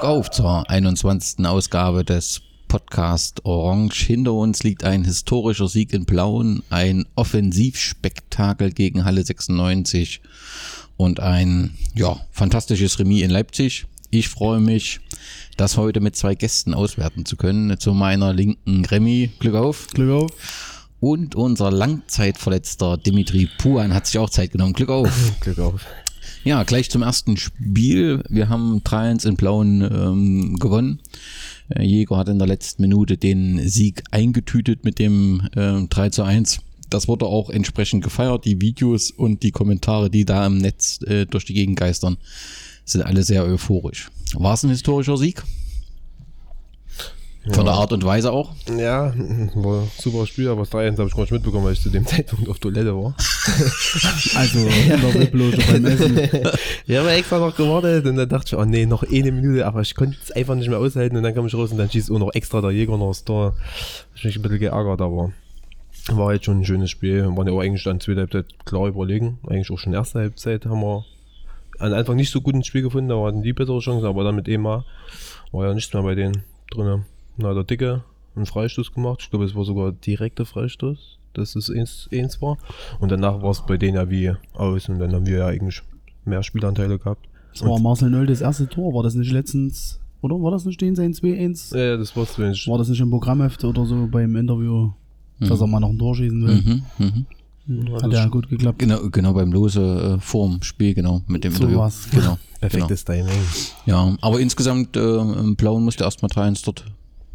Glück auf zur 21. Ausgabe des Podcast Orange. Hinter uns liegt ein historischer Sieg in Blauen, ein Offensivspektakel gegen Halle 96 und ein ja, fantastisches Remis in Leipzig. Ich freue mich, das heute mit zwei Gästen auswerten zu können. Zu meiner linken Remy, Glück auf. Glück auf. Und unser Langzeitverletzter Dimitri Puan hat sich auch Zeit genommen. Glück auf. Glück auf. Ja, gleich zum ersten Spiel. Wir haben 3-1 in Blauen ähm, gewonnen. Äh, Jäger hat in der letzten Minute den Sieg eingetütet mit dem äh, 3 zu 1. Das wurde auch entsprechend gefeiert. Die Videos und die Kommentare, die da im Netz äh, durch die Gegend geistern, sind alle sehr euphorisch. War es ein historischer Sieg? Von der Art und Weise auch? Ja, war ein super Spiel, aber das 3 habe ich gar nicht mitbekommen, weil ich zu dem Zeitpunkt auf Toilette war. also in der Webloge beim Essen. Ich habe extra noch gewartet und dann dachte ich, oh nee, noch eine Minute, aber ich konnte es einfach nicht mehr aushalten und dann kam ich raus und dann schießt auch noch extra der Jäger noch das Tor. Ich mich ein bisschen geärgert, aber war jetzt schon ein schönes Spiel. Wir waren ja auch eigentlich dann zweite Halbzeit klar überlegen. Eigentlich auch schon erste Halbzeit haben wir an Anfang nicht so gut ins Spiel gefunden, da hatten die bessere Chancen, aber dann mit EMA war ja nichts mehr bei denen drinnen. Na, der Dicke einen Freistoß gemacht. Ich glaube, es war sogar direkter Freistoß, dass es eins, eins war. Und danach war es bei denen ja wie aus und dann haben wir ja eigentlich mehr Spielanteile gehabt. Das war Marcel Nöll das erste Tor, war das nicht letztens, oder war das nicht den sein 2-1? Ja, das war es War das nicht im Programmheft oder so beim Interview, mhm. dass er mal noch ein Tor schießen will? Mhm, mhm. Hat ja, ja gut geklappt. Genau, genau beim Lose äh, vorm Spiel, genau, mit dem so Interview. Was. Genau. Perfektes genau. Timing. Ja, aber insgesamt äh, im Blauen musste erstmal 3-1 dort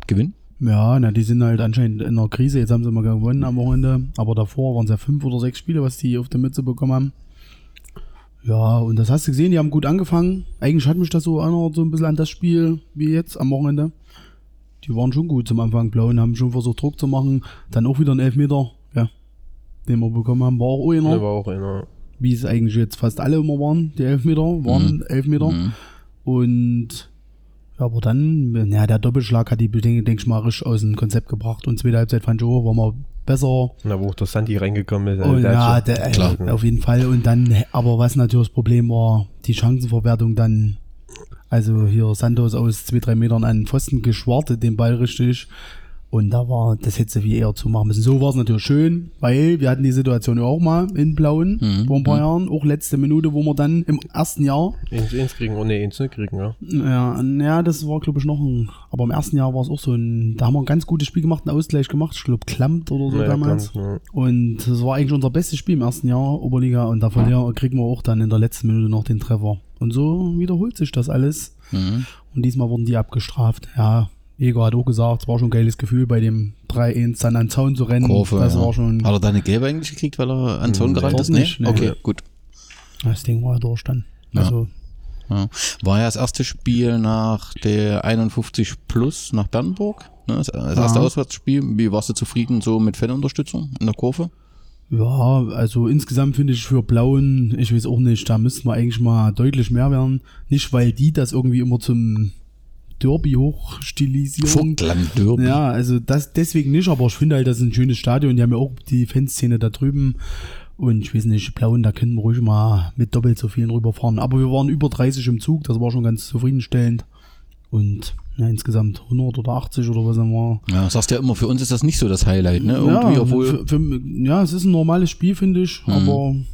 gewinnen. Ja, na, die sind halt anscheinend in einer Krise. Jetzt haben sie mal gewonnen am Wochenende. Aber davor waren es ja fünf oder sechs Spiele, was die auf der Mütze bekommen haben. Ja, und das hast du gesehen, die haben gut angefangen. Eigentlich hat mich das so erinnert, so ein bisschen an das Spiel wie jetzt am Wochenende. Die waren schon gut zum Anfang. Blauen haben schon versucht, Druck zu machen. Dann auch wieder ein Elfmeter, ja, den wir bekommen haben. War auch einer. Der war auch einer. Wie es eigentlich jetzt fast alle immer waren, die Elfmeter, waren mhm. Elfmeter. Mhm. Und aber dann, ja, der Doppelschlag hat die Dinge, denke ich mal, richtig aus dem Konzept gebracht. Und zweite Halbzeit fand ich auch, war mal besser. Na, wo auch der Santi reingekommen ist. Oh, der ja, der, klar. auf jeden Fall. Und dann, aber was natürlich das Problem war, die Chancenverwertung dann, also hier Santos aus zwei, drei Metern an den Pfosten geschwartet, den Ball richtig. Und da war, das hätte sie wie eher zu machen müssen. So war es natürlich schön, weil wir hatten die Situation ja auch mal in Blauen mhm. vor ein paar mhm. Jahren, auch letzte Minute, wo wir dann im ersten Jahr. Eins, eins kriegen, oh ne, eins nicht kriegen, ja. Ja, ja das war glaube ich noch ein, aber im ersten Jahr war es auch so ein, da haben wir ein ganz gutes Spiel gemacht, einen Ausgleich gemacht, ich glaube Klammt oder so ja, damals. Klammt, ja. Und das war eigentlich unser bestes Spiel im ersten Jahr, Oberliga, und da verlieren, kriegen wir auch dann in der letzten Minute noch den Treffer. Und so wiederholt sich das alles. Mhm. Und diesmal wurden die abgestraft. Ja, Igor hat auch gesagt, es war schon ein geiles Gefühl, bei dem 3-1 dann an den Zaun zu rennen. Kurve, das ja. war schon. Hat er deine Gelbe eigentlich gekriegt, weil er an den Zaun gerannt ist? Nicht, nee? Okay, gut. Das Ding war ja durch dann. Also, ja. War ja das erste Spiel nach der 51 Plus nach Bernburg. Ne? Das erste Auswärtsspiel. Wie warst du zufrieden so mit Fanunterstützung in der Kurve? Ja, also insgesamt finde ich für Blauen, ich weiß auch nicht, da müssten wir eigentlich mal deutlich mehr werden. Nicht, weil die das irgendwie immer zum Derby hochstilisieren. Vogtland Derby. Ja, also das deswegen nicht, aber ich finde halt, das ist ein schönes Stadion. Die haben ja auch die Fanszene da drüben. Und ich weiß nicht, Blauen, da können wir ruhig mal mit doppelt so vielen rüberfahren. Aber wir waren über 30 im Zug, das war schon ganz zufriedenstellend. Und ja, insgesamt 100 oder 80 oder was war. Ja, sagst ja immer, für uns ist das nicht so das Highlight, ne? Irgendwie, ja, obwohl für, für, ja, es ist ein normales Spiel, finde ich, mhm. aber mhm.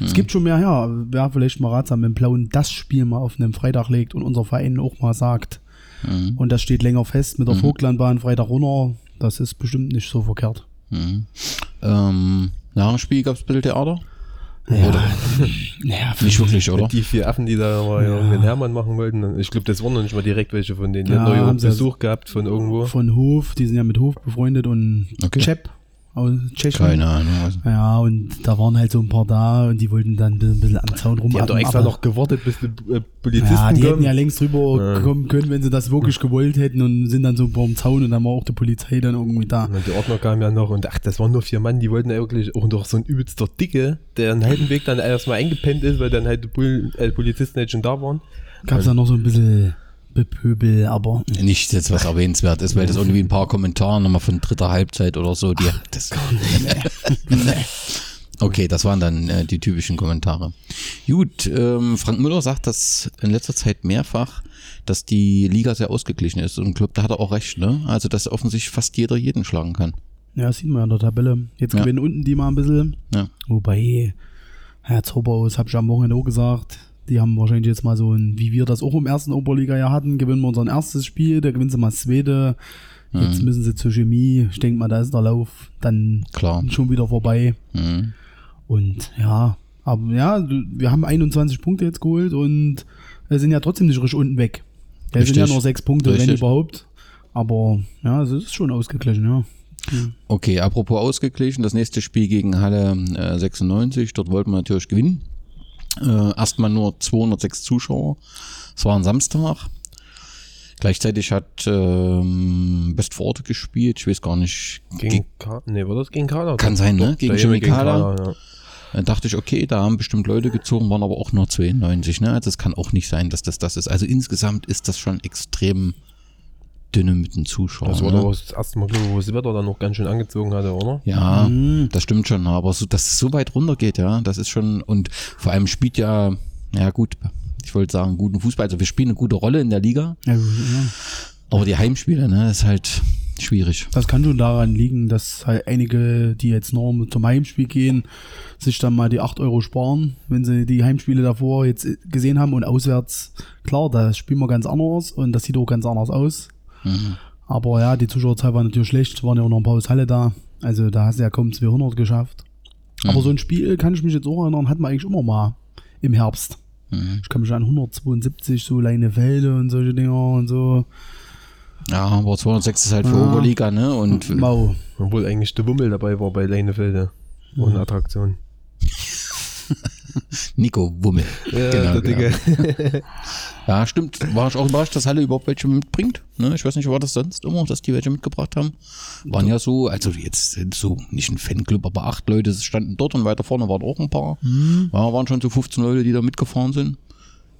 es gibt schon mehr her. Wäre vielleicht mal ratsam, wenn Blauen das Spiel mal auf einen Freitag legt und unser Verein auch mal sagt, Mhm. Und das steht länger fest mit der mhm. Vogtlandbahn Freitag runter. Das ist bestimmt nicht so verkehrt. Mhm. Ähm, nach dem Spiel gab es ein bisschen Theater? Ja, oder? naja, nicht wirklich, oder? Die vier Affen, die da mal ja. den Hermann machen wollten. Ich glaube, das waren noch nicht mal direkt welche von denen. Die ja, haben Besuch gehabt von irgendwo. Von Hof, die sind ja mit Hof befreundet und okay. Chep aus Tschechien. Keine Ahnung. Ja, und da waren halt so ein paar da und die wollten dann ein bisschen am Zaun rum. Die haben doch extra noch gewartet, bis die äh, Polizisten Ja, die kommen. hätten ja längst drüber ja. kommen können, wenn sie das wirklich gewollt hätten und sind dann so vor dem Zaun und dann war auch die Polizei dann irgendwie da. Und die Ordner kamen ja noch und ach, das waren nur vier Mann, die wollten ja wirklich auch noch so ein übelster Dicke, der einen halben Weg dann erstmal eingepennt ist, weil dann halt die Pol äh, Polizisten halt schon da waren. Gab es da noch so ein bisschen Bepöbel, aber. Nicht jetzt was erwähnenswert ist, weil das irgendwie ein paar Kommentare nochmal von dritter Halbzeit oder so, die. Ach, das. Okay, das waren dann äh, die typischen Kommentare. Gut, ähm, Frank Müller sagt das in letzter Zeit mehrfach, dass die Liga sehr ausgeglichen ist. Und ich glaube, da hat er auch recht, ne? Also, dass offensichtlich fast jeder jeden schlagen kann. Ja, das sieht man ja in der Tabelle. Jetzt Ja. gewinnen unten die mal ein bisschen. Ja. Wobei, Herr Zobaus, hab ich am Wochenende auch gesagt, die haben wahrscheinlich jetzt mal so ein, wie wir das auch im ersten Oberliga-Jahr hatten, gewinnen wir unser erstes Spiel, da gewinnen sie mal das zweite. Jetzt müssen sie zur Chemie. Ich denke mal, da ist der Lauf dann Klar. schon wieder vorbei. Mhm. Und ja, aber ja, wir haben 21 Punkte jetzt geholt und wir sind ja trotzdem nicht richtig unten weg. Wir sind ja nur sechs Punkte, wenn Richtig. überhaupt. Aber ja, es ist schon ausgeglichen, ja. Okay, apropos ausgeglichen, das nächste Spiel gegen Halle äh, 96, dort wollten wir natürlich gewinnen. Äh, erstmal nur 206 Zuschauer. Es war ein Samstag. Gleichzeitig hat ähm, Bestforte gespielt. Ich weiß gar nicht. Gegen Ka nee, war das gegen Kader? Kann sein, ne? Gegen Jimmy Kader. ja. Dann dachte ich, okay, da haben bestimmt Leute gezogen, waren aber auch nur 92. Ne? Also es kann auch nicht sein, dass das das ist. Also insgesamt ist das schon extrem dünne mit den Zuschauern. Das war ne? doch das erste Mal, glaube ich, wo das Wetter dann noch ganz schön angezogen hatte, oder? Ja, Mhm. das stimmt schon, aber so, dass es so weit runter geht, ja, das ist schon, und vor allem spielt ja, ja gut, ich wollte sagen, guten Fußball, also wir spielen eine gute Rolle in der Liga, ja, ja. aber die Heimspiele, ne, ist halt schwierig. Das kann schon daran liegen, dass halt einige, die jetzt noch zum Heimspiel gehen, sich dann mal die 8 Euro sparen, wenn sie die Heimspiele davor jetzt gesehen haben und auswärts, klar, da spielen wir ganz anders und das sieht auch ganz anders aus. Mhm. Aber ja, die Zuschauerzahl war natürlich schlecht, waren ja auch noch ein paar aus Halle da, also da hast du ja kaum 200 geschafft. Mhm. Aber so ein Spiel, kann ich mich jetzt auch erinnern, hatten wir eigentlich immer mal im Herbst. Mhm. Ich kann mich an 172, so Leinefelde und solche Dinger und so. Ja, aber 206 ist halt für Ja. Oberliga, ne, und Mau. Obwohl eigentlich der Wummel dabei war bei Leinefelde. Mhm. Attraktion. Nico Wummel. Ja, Genau, der Dicke. Ja, stimmt, war ich auch überrascht, dass Halle überhaupt welche mitbringt, ne, ich weiß nicht, war das sonst immer, dass die welche mitgebracht haben, waren ja so, also jetzt sind so, nicht ein Fanclub, aber acht Leute standen dort und weiter vorne waren auch ein paar, ja, waren schon so 15 Leute, die da mitgefahren sind,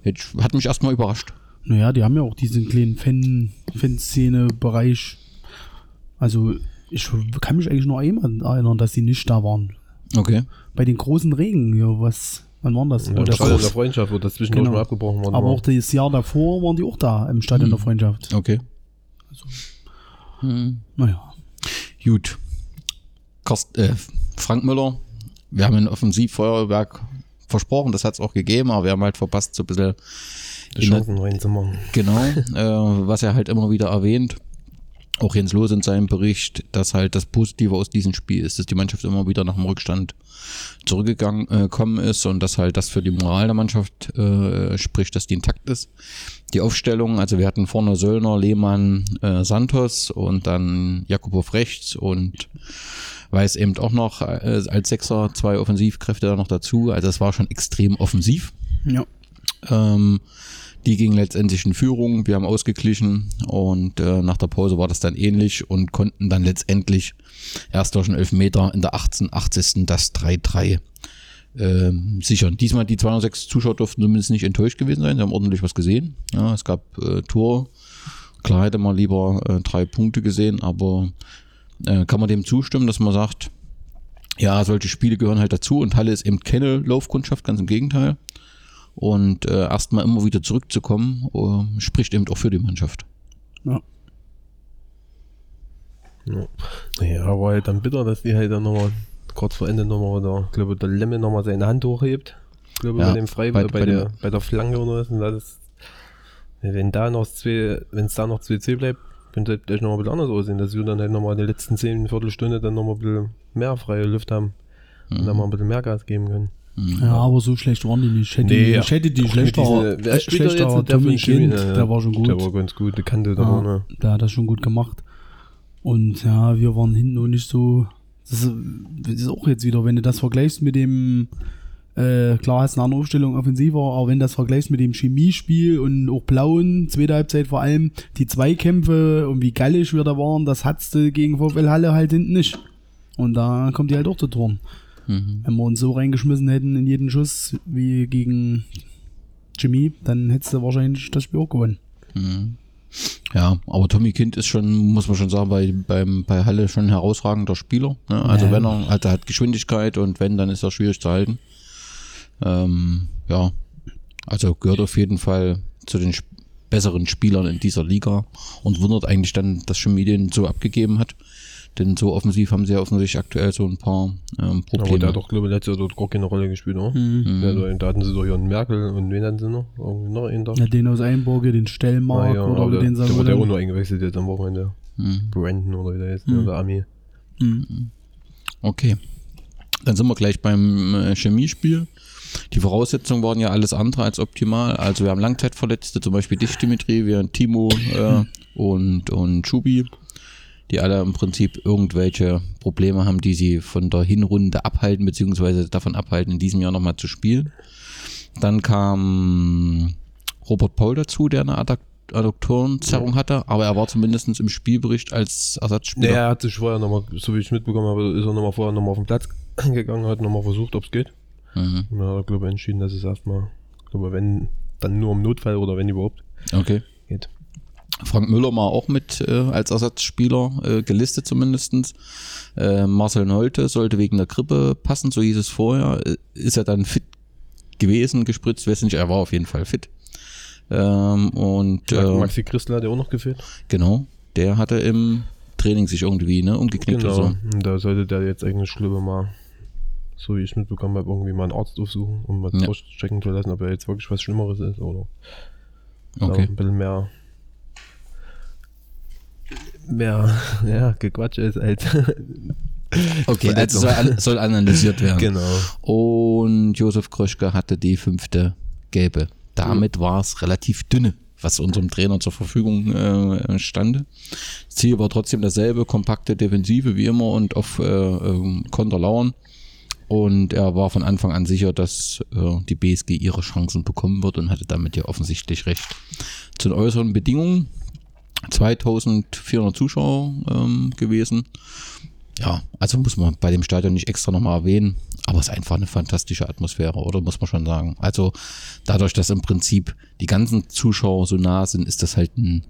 Jetzt, hat mich erstmal überrascht. Naja, die haben ja auch diesen kleinen Fan, Fanszene-Bereich. Also, ich kann mich eigentlich nur einmal erinnern, dass die nicht da waren. Okay. Bei den großen Regen, ja, was, wann waren das? Ja, Wo das war in der Freundschaft, wo das zwischendurch Genau. mal abgebrochen war. aber auch das Jahr davor waren die auch da im Stadion der Freundschaft. Okay. Naja. Gut. Karst, äh, Frank Müller, wir haben ein Offensivfeuerwerk versprochen, das hat es auch gegeben, aber wir haben halt verpasst, so ein bisschen die Chancen reinzumachen. Genau, äh, was er halt immer wieder erwähnt, auch Jens Loos in seinem Bericht, dass halt das Positive aus diesem Spiel ist, dass die Mannschaft immer wieder nach dem Rückstand zurückgegangen äh, kommen ist und dass halt das für die Moral der Mannschaft äh, spricht, dass die intakt ist. Die Aufstellung, also wir hatten vorne Söllner, Lehmann, äh, Santos und dann Jakubow rechts und weiß eben auch noch äh, als Sechser zwei Offensivkräfte da noch dazu. Also es war schon extrem offensiv. Ja. Ähm, die ging letztendlich in Führung, wir haben ausgeglichen und äh, nach der Pause war das dann ähnlich und konnten dann letztendlich erst durch einen Elfmeter in der 18, 80. das 3-3 ähm, sichern. Diesmal die 206 Zuschauer durften zumindest nicht enttäuscht gewesen sein, sie haben ordentlich was gesehen. Ja, es gab äh, Tor, klar hätte man lieber äh, drei Punkte gesehen, aber äh, kann man dem zustimmen, dass man sagt, ja, solche Spiele gehören halt dazu und Halle ist eben keine Laufkundschaft, ganz im Gegenteil. Und äh, erstmal immer wieder zurückzukommen, äh, spricht eben auch für die Mannschaft. ja. Ja. Naja, aber halt dann bitter, dass die halt dann nochmal kurz vor Ende nochmal, der, ich glaube, der Lemme nochmal seine Hand hochhebt. Ich glaube, Ja, bei dem Frei, bei- bei, bei der, dem- bei der Flanke oder was. Und das, wenn da noch zwei, wenn es da noch 2C bleibt, könnte es vielleicht nochmal ein bisschen anders aussehen, dass wir dann halt nochmal in der letzten 10 Viertelstunde dann nochmal ein bisschen mehr freie Luft haben und dann mal ein bisschen mehr Gas geben können. Ja, aber so schlecht waren die nicht. Ich hätte, Nee, die, ja. ich hätte die schlechter, diese- schlechter Tommy Kind, ja, der war schon gut. Der war ganz gut, der kannte da Ja, vorne. der hat das schon gut gemacht. Und ja, wir waren hinten noch nicht so. Das ist, das ist auch jetzt wieder, wenn du das vergleichst mit dem, äh, klar hast du eine andere Aufstellung offensiver, aber wenn du das vergleichst mit dem Chemiespiel und auch Blauen, zweite Halbzeit vor allem, die Zweikämpfe und wie gallisch wir da waren, das hattest du gegen VfL Halle halt hinten nicht. Und da kommt die halt auch zu Toren. Mhm. Wenn wir uns so reingeschmissen hätten in jeden Schuss wie gegen Chemie, dann hättest du wahrscheinlich das Spiel auch gewonnen. Mhm. Ja, aber Tommy Kind ist schon, muss man schon sagen, bei, beim, bei Halle schon ein herausragender Spieler. Ne? Also Ja. wenn er, also er hat Geschwindigkeit und wenn, dann ist er schwierig zu halten. Ähm, ja, also gehört auf jeden Fall zu den besseren Spielern in dieser Liga und wundert eigentlich dann, dass Chemie den so abgegeben hat. Denn so offensiv haben sie ja offensichtlich aktuell so ein paar ähm, Aber Probleme. der hat doch, glaube ich, letztes Jahr dort gar keine Rolle gespielt, oder? Mhm. Ja, da, da hatten sie doch Jan Merkel und wen hatten sie noch? Irgendwie noch einen da? Ja, den aus Einburge, den Stellmark Ah, ja, oder aber der, den sagen der wurde ja auch noch eingewechselt jetzt am Wochenende. Mhm. Brandon oder wie der ist, Mhm. der Ami. Okay. Dann sind wir gleich beim äh, Chemiespiel. Die Voraussetzungen waren ja alles andere als optimal. Also wir haben Langzeitverletzte, zum Beispiel dich, Dimitri, wir haben Timo äh, und, und Schubi, die alle im Prinzip irgendwelche Probleme haben, die sie von der Hinrunde abhalten, beziehungsweise davon abhalten, in diesem Jahr nochmal zu spielen. Dann kam Robert Paul dazu, der eine Addukt Adduktorenzerrung hatte, aber er war zumindest im Spielbericht als Ersatzspieler. Nee, er hat sich vorher nochmal, so wie ich mitbekommen habe, ist er nochmal vorher nochmal auf den Platz gegangen, hat nochmal versucht, ob es geht. Mhm. Und dann hat er, glaube ich, entschieden, dass es erstmal, glaube wenn, dann nur im Notfall oder wenn überhaupt Okay. Frank Müller war auch mit äh, als Ersatzspieler äh, gelistet zumindestens. Äh, Marcel Nolte sollte wegen der Grippe passen, so hieß es vorher. Äh, Ist er dann fit gewesen, gespritzt, weiß nicht, er war auf jeden Fall fit. Ähm, und äh, Maxi Christel hat ja auch noch gefehlt. genau, der hatte im Training sich irgendwie ne, umgeknickt Genau. oder so. Und da sollte der jetzt eigentlich, ich, mal, so wie ich mitbekommen habe, irgendwie mal einen Arzt aufsuchen, um mal Ja. durchchecken zu lassen, ob er jetzt wirklich was Schlimmeres ist oder Okay. ein bisschen mehr mehr ja, Gequatsch ist als Okay, also soll, soll analysiert werden. genau. Und Josef Kröschke hatte die fünfte gelbe. Damit war es relativ dünne, was unserem Trainer zur Verfügung äh, stande. Das Ziel war trotzdem dasselbe, kompakte Defensive wie immer und auf äh, ähm, Konter lauern. Und er war von Anfang an sicher, dass äh, die BSG ihre Chancen bekommen wird und hatte damit ja offensichtlich recht. Zu den äußeren Bedingungen 2400 Zuschauer ähm, gewesen. Ja, also muss man bei dem Stadion nicht extra nochmal erwähnen, aber es ist einfach eine fantastische Atmosphäre, oder muss man schon sagen. Also dadurch, dass im Prinzip die ganzen Zuschauer so nah sind, ist das halt ein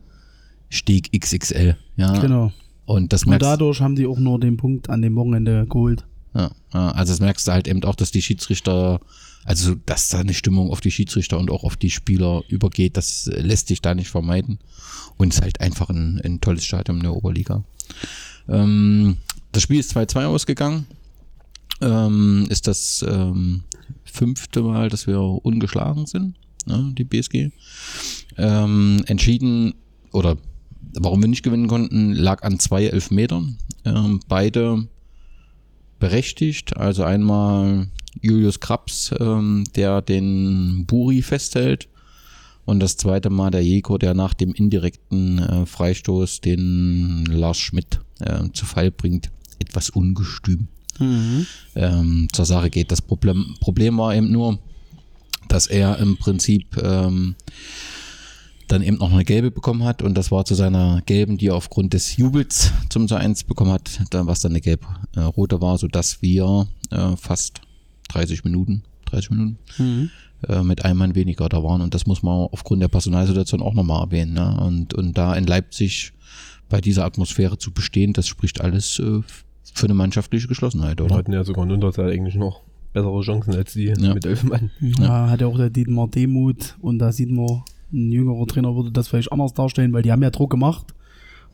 Steg XXL. Ja, Genau. und das Und dadurch haben die auch nur den Punkt an dem Wochenende geholt. ja, ja, also das merkst du halt eben auch, dass die Schiedsrichter, also dass da eine Stimmung auf die Schiedsrichter und auch auf die Spieler übergeht, das lässt sich da nicht vermeiden. Und es ist halt einfach ein, ein tolles Stadion in der Oberliga. Ähm, das Spiel ist 2-2 ausgegangen. Ähm, ist das ähm, fünfte Mal, dass wir ungeschlagen sind, ne, die BSG. Ähm, entschieden, oder warum wir nicht gewinnen konnten, lag an zwei Elfmetern. Ähm, beide berechtigt. Also einmal Julius Krabs, ähm, der den Buri festhält. Und das zweite Mal der Jeko, der nach dem indirekten äh, Freistoß den Lars Schmidt äh, zu Fall bringt. Etwas ungestüm ähm, zur Sache geht. Das Problem, Problem war eben nur, dass er im Prinzip ähm, dann eben noch eine gelbe bekommen hat und das war zu seiner gelben, die er aufgrund des Jubels zum 1 bekommen hat, dann, was dann eine gelb-rote war, sodass wir äh, fast 30 Minuten, 30 Minuten äh, mit einem Mann weniger da waren und das muss man aufgrund der Personalsituation auch nochmal erwähnen. Ne? Und, und da in Leipzig bei dieser Atmosphäre zu bestehen, das spricht alles äh, für eine mannschaftliche Geschlossenheit, Wir oder? hatten ja sogar in Unterzahl eigentlich noch bessere Chancen als die Ja. mit elf Mann. Ja. hat ja auch der Dietmar Demut und da sieht man, ein jüngerer Trainer würde das vielleicht anders darstellen, weil die haben ja Druck gemacht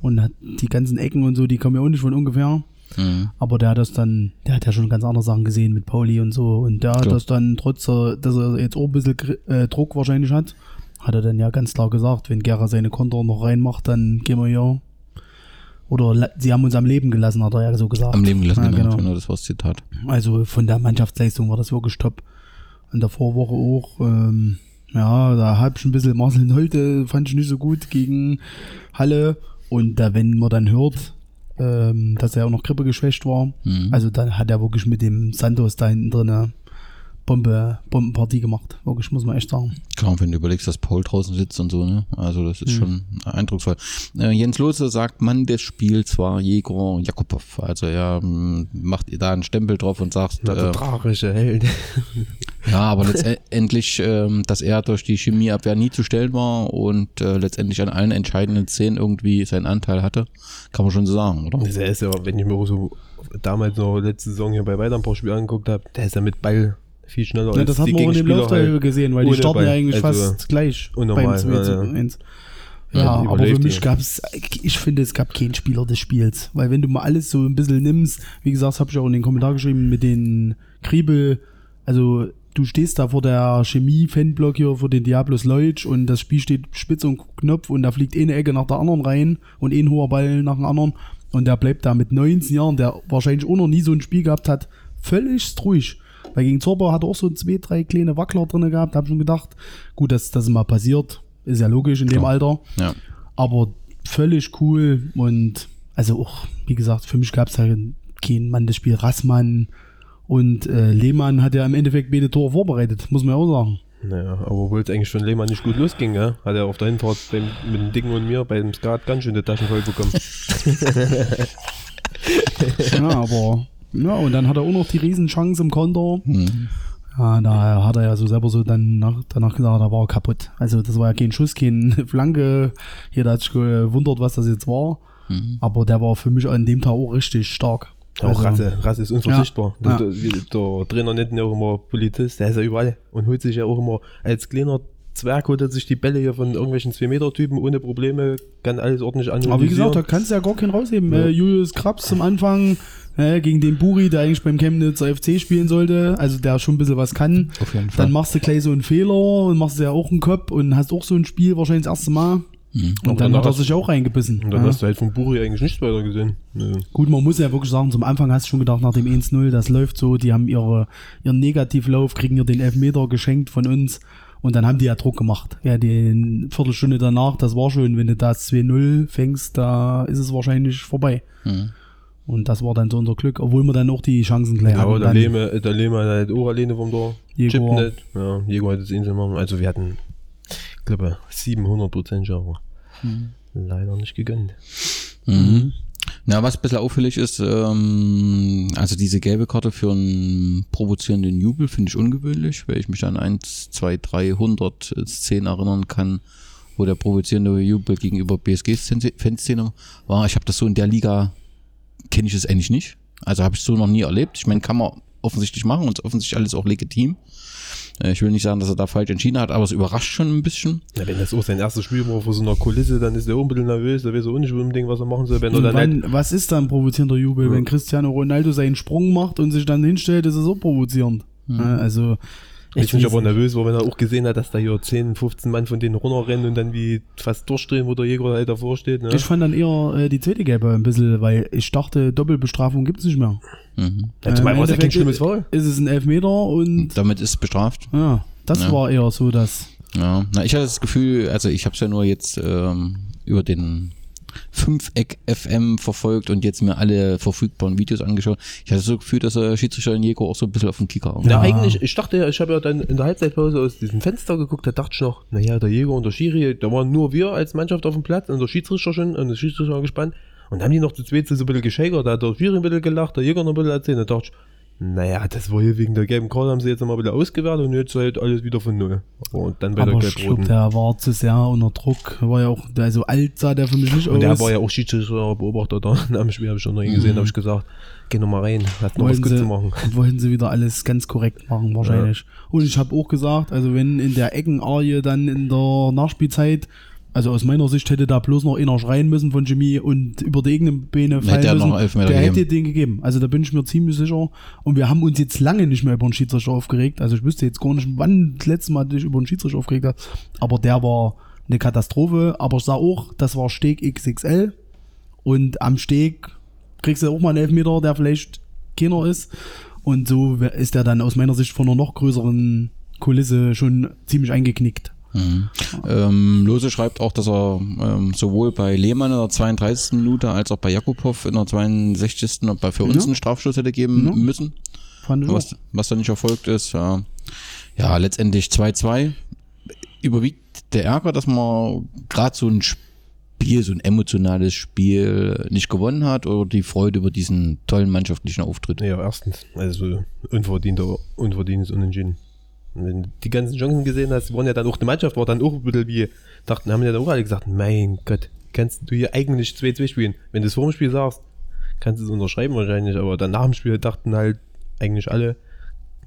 und die ganzen Ecken und so, die kommen ja auch nicht von ungefähr. Mhm. Aber der hat das dann, der hat ja schon ganz andere Sachen gesehen mit Pauli und so. Und der hat Klar. das dann, trotz, dass er jetzt auch ein bisschen äh, Druck wahrscheinlich hat, hat er dann ja ganz klar gesagt, wenn Gera seine Konter noch reinmacht, dann gehen wir ja. Oder sie haben uns am Leben gelassen, hat er ja so gesagt. Am Leben gelassen, ja, genau. genau. genau. Das war das Zitat. Also von der Mannschaftsleistung war das wirklich top. In der Vorwoche auch. Ähm, ja, da hab ich ein bisschen Marcel Nolte, fand ich nicht so gut gegen Halle. Und da, wenn man dann hört, ähm, dass er auch noch Grippe geschwächt war, Mhm. also dann hat er wirklich mit dem Santos da hinten drin eine Bombe, Bombenpartie gemacht. Wirklich, muss man echt sagen. Kaum, wenn du überlegst, dass Paul draußen sitzt und so, ne? Also das ist schon eindrucksvoll. Äh, Jens Lose sagt, Mann des Spiels war Jegor Jakubow. Also er macht da einen Stempel drauf und sagt, Na, der äh, tragische Held. Ja, aber letztendlich, ähm, dass er durch die Chemieabwehr nie zu stellen war und äh, letztendlich an allen entscheidenden Szenen irgendwie seinen Anteil hatte, kann man schon so sagen, oder? Das ist ja, wenn ich mir so damals noch letzte Saison hier bei weiter ein paar Spielen angeguckt habe, der ist ja mit Ball viel schneller ja, das hat man auch in dem Lauf halt gesehen, weil die starten ja eigentlich also fast gleich unnormal, beim 2 ja, ja. 1. Ja, ja aber für mich gab es, ich finde, es gab keinen Spieler des Spiels. Weil wenn du mal alles so ein bisschen nimmst, wie gesagt, habe ich auch in den Kommentar geschrieben, mit den Kriebel, also du stehst da vor der Chemie-Fanblock hier, vor den Diablos Leutsch und das Spiel steht spitz und Knopf und da fliegt eine Ecke nach der anderen rein und ein hoher Ball nach dem anderen und der bleibt da mit 19 Jahren, der wahrscheinlich auch noch nie so ein Spiel gehabt hat, völlig ruhig. Weil gegen Zorba hat er auch so zwei, drei kleine Wackler drin gehabt, hab schon gedacht, gut, dass das mal passiert, ist ja logisch in dem Klar. Alter. Ja. Aber völlig cool und also auch, wie gesagt, für mich gab es halt keinen Mann das Spiel Rassmann und äh, Lehmann hat ja im Endeffekt beide Tore vorbereitet, muss man ja auch sagen. Naja, aber obwohl es eigentlich von Lehmann nicht gut losging, ja, hat er auf der Hinfahrt beim, mit dem Dicken und mir bei dem Skat ganz schön die Taschen voll bekommen. ja, aber ja, und dann hat er auch noch die Riesenchance im Konter. Mhm. Ja, da hat er ja so selber so dann nach, danach gesagt, da war er kaputt. Also das war ja kein Schuss, keine Flanke. Jeder hat sich gewundert, was das jetzt war. Mhm. Aber der war für mich an dem Tag auch richtig stark. Auch also, Rasse, Rasse ist unverzichtbar. Ja, der, ja. der, Trainer nennt ihn ja auch immer Polizist, der ist ja überall und holt sich ja auch immer als kleiner Zwerg holt er sich die Bälle hier von irgendwelchen 2-Meter-Typen ohne Probleme, kann alles ordentlich analysieren. Aber wie gesagt, da kannst du ja gar keinen rausheben. Ja. Äh, Julius Krabs zum Anfang äh, gegen den Buri, der eigentlich beim Chemnitzer FC spielen sollte, also der schon ein bisschen was kann. Auf jeden Fall. Dann machst du gleich so einen Fehler und machst ja auch einen Kopf und hast auch so ein Spiel wahrscheinlich das erste Mal. Mhm. Und dann, dann hat er sich auch reingebissen. Und dann ja. hast du halt vom Buri eigentlich nichts weiter gesehen. Nee. Gut, man muss ja wirklich sagen, zum Anfang hast du schon gedacht, nach dem 1-0, das läuft so, die haben ihre, ihren Negativlauf, kriegen ihr den Elfmeter geschenkt von uns. Und dann haben die ja Druck gemacht. Ja, die Viertelstunde danach, das war schön. Wenn du das 2-0 fängst, da ist es wahrscheinlich vorbei. Mhm. Und das war dann so unser Glück, obwohl wir dann auch die Chancen gleich ja, hatten. Ja, der Lehme, der Lehme hat halt auch alleine vom Tor. Jäger. nicht. Ja, Jäger hat das Insel machen. Also wir hatten, glaube, 700 Prozent aber mhm. leider nicht gegönnt. Mhm. Na, was ein bisschen auffällig ist, ähm, also diese gelbe Karte für einen provozierenden Jubel finde ich ungewöhnlich, weil ich mich an 1, 2, 300 Szenen erinnern kann, wo der provozierende Jubel gegenüber BSG-Fanszene war. Ich habe das so in der Liga kenne ich es eigentlich nicht. Also habe ich so noch nie erlebt. Ich meine, kann man offensichtlich machen und offensichtlich alles auch legitim. Äh, ich will nicht sagen, dass er da falsch entschieden hat, aber es überrascht schon ein bisschen. Ja, wenn das auch sein erstes Spiel war vor so einer Kulisse, dann ist er unbedingt nervös, da weiß er auch nicht unbedingt, was er machen soll. Wenn er dann wann, halt was ist dann provozierender Jubel? Ja. Wenn Cristiano Ronaldo seinen Sprung macht und sich dann hinstellt, ist es so provozierend. Mhm. Also ich bin aber nervös, weil wenn er auch gesehen hat, dass da hier 10, 15 Mann von denen runterrennen und dann wie fast durchdrehen, wo der Jäger halt davor steht. Ne? Ich fand dann eher äh, die zweite Gelbe ein bisschen, weil ich dachte, Doppelbestrafung gibt es nicht mehr. Mhm. Ja, zum Beispiel war es ja kein schlimmes Fall. Ist es ein Elfmeter und. Damit ist bestraft. Ja, das ja. war eher so, dass. Ja, na, ich hatte das Gefühl, also ich habe es ja nur jetzt ähm, über den Fünfeck FM verfolgt und jetzt mir alle verfügbaren Videos angeschaut. Ich hatte so das Gefühl, dass der Schiedsrichter in Jego auch so ein bisschen auf den Kicker Ja, ja, eigentlich, ich dachte ja, ich habe ja dann in der Halbzeitpause aus diesem Fenster geguckt, da dachte ich noch, naja, der Jäger und der Schiri, da waren nur wir als Mannschaft auf dem Platz und der Schiedsrichter schon und der Schiedsrichter war gespannt. Und dann haben die noch zu zweit so ein bisschen geschägert, da hat der Schiri ein bisschen gelacht, der Jäger noch ein bisschen erzählt, da dachte ich, naja, das war hier wegen der gelben Karte, haben sie jetzt nochmal wieder ausgewertet und jetzt halt alles wieder von Null. Und dann bei Aber der ich glaube, der war zu sehr unter Druck. War ja auch, also alt sah der für mich nicht und aus. Und der war ja auch Schiedsrichter, Beobachter da am Spiel, habe ich schon noch ihn gesehen, mhm. habe ich gesagt, geh nochmal rein, hat noch wollen was gut zu machen. Wollen sie wieder alles ganz korrekt machen, wahrscheinlich. Ja. Und ich habe auch gesagt, also wenn in der Eckenarie dann in der Nachspielzeit also aus meiner Sicht hätte da bloß noch einer schreien müssen von Jimmy und über die eigenen Beine fallen hätte müssen. Noch der gegeben. hätte den gegeben. Also da bin ich mir ziemlich sicher. Und wir haben uns jetzt lange nicht mehr über den Schiedsrichter aufgeregt. Also ich wüsste jetzt gar nicht, wann das letzte Mal dich über den Schiedsrichter aufgeregt hat. Aber der war eine Katastrophe. Aber ich sah auch, das war Steg XXL. Und am Steg kriegst du auch mal einen Elfmeter, der vielleicht keiner ist. Und so ist er dann aus meiner Sicht von einer noch größeren Kulisse schon ziemlich eingeknickt. Mhm. Ähm, Lose schreibt auch, dass er ähm, sowohl bei Lehmann in der 32. Minute als auch bei Jakubow in der 62. bei für uns ja. einen Strafstoß hätte geben ja. müssen. Was, was dann nicht erfolgt ist. Ja, ja letztendlich 2-2. Überwiegt der Ärger, dass man gerade so ein Spiel, so ein emotionales Spiel nicht gewonnen hat oder die Freude über diesen tollen mannschaftlichen Auftritt? Ja, erstens. Also unverdienter, unverdientes Unentschieden. Wenn du die ganzen Chancen gesehen hast, waren ja dann auch die Mannschaft, war dann auch ein bisschen wie, dachten, haben ja dann auch alle gesagt, mein Gott, kannst du hier eigentlich 2-2 spielen? Wenn du es vor dem Spiel sagst, kannst du es unterschreiben wahrscheinlich, aber dann nach dem Spiel dachten halt eigentlich alle,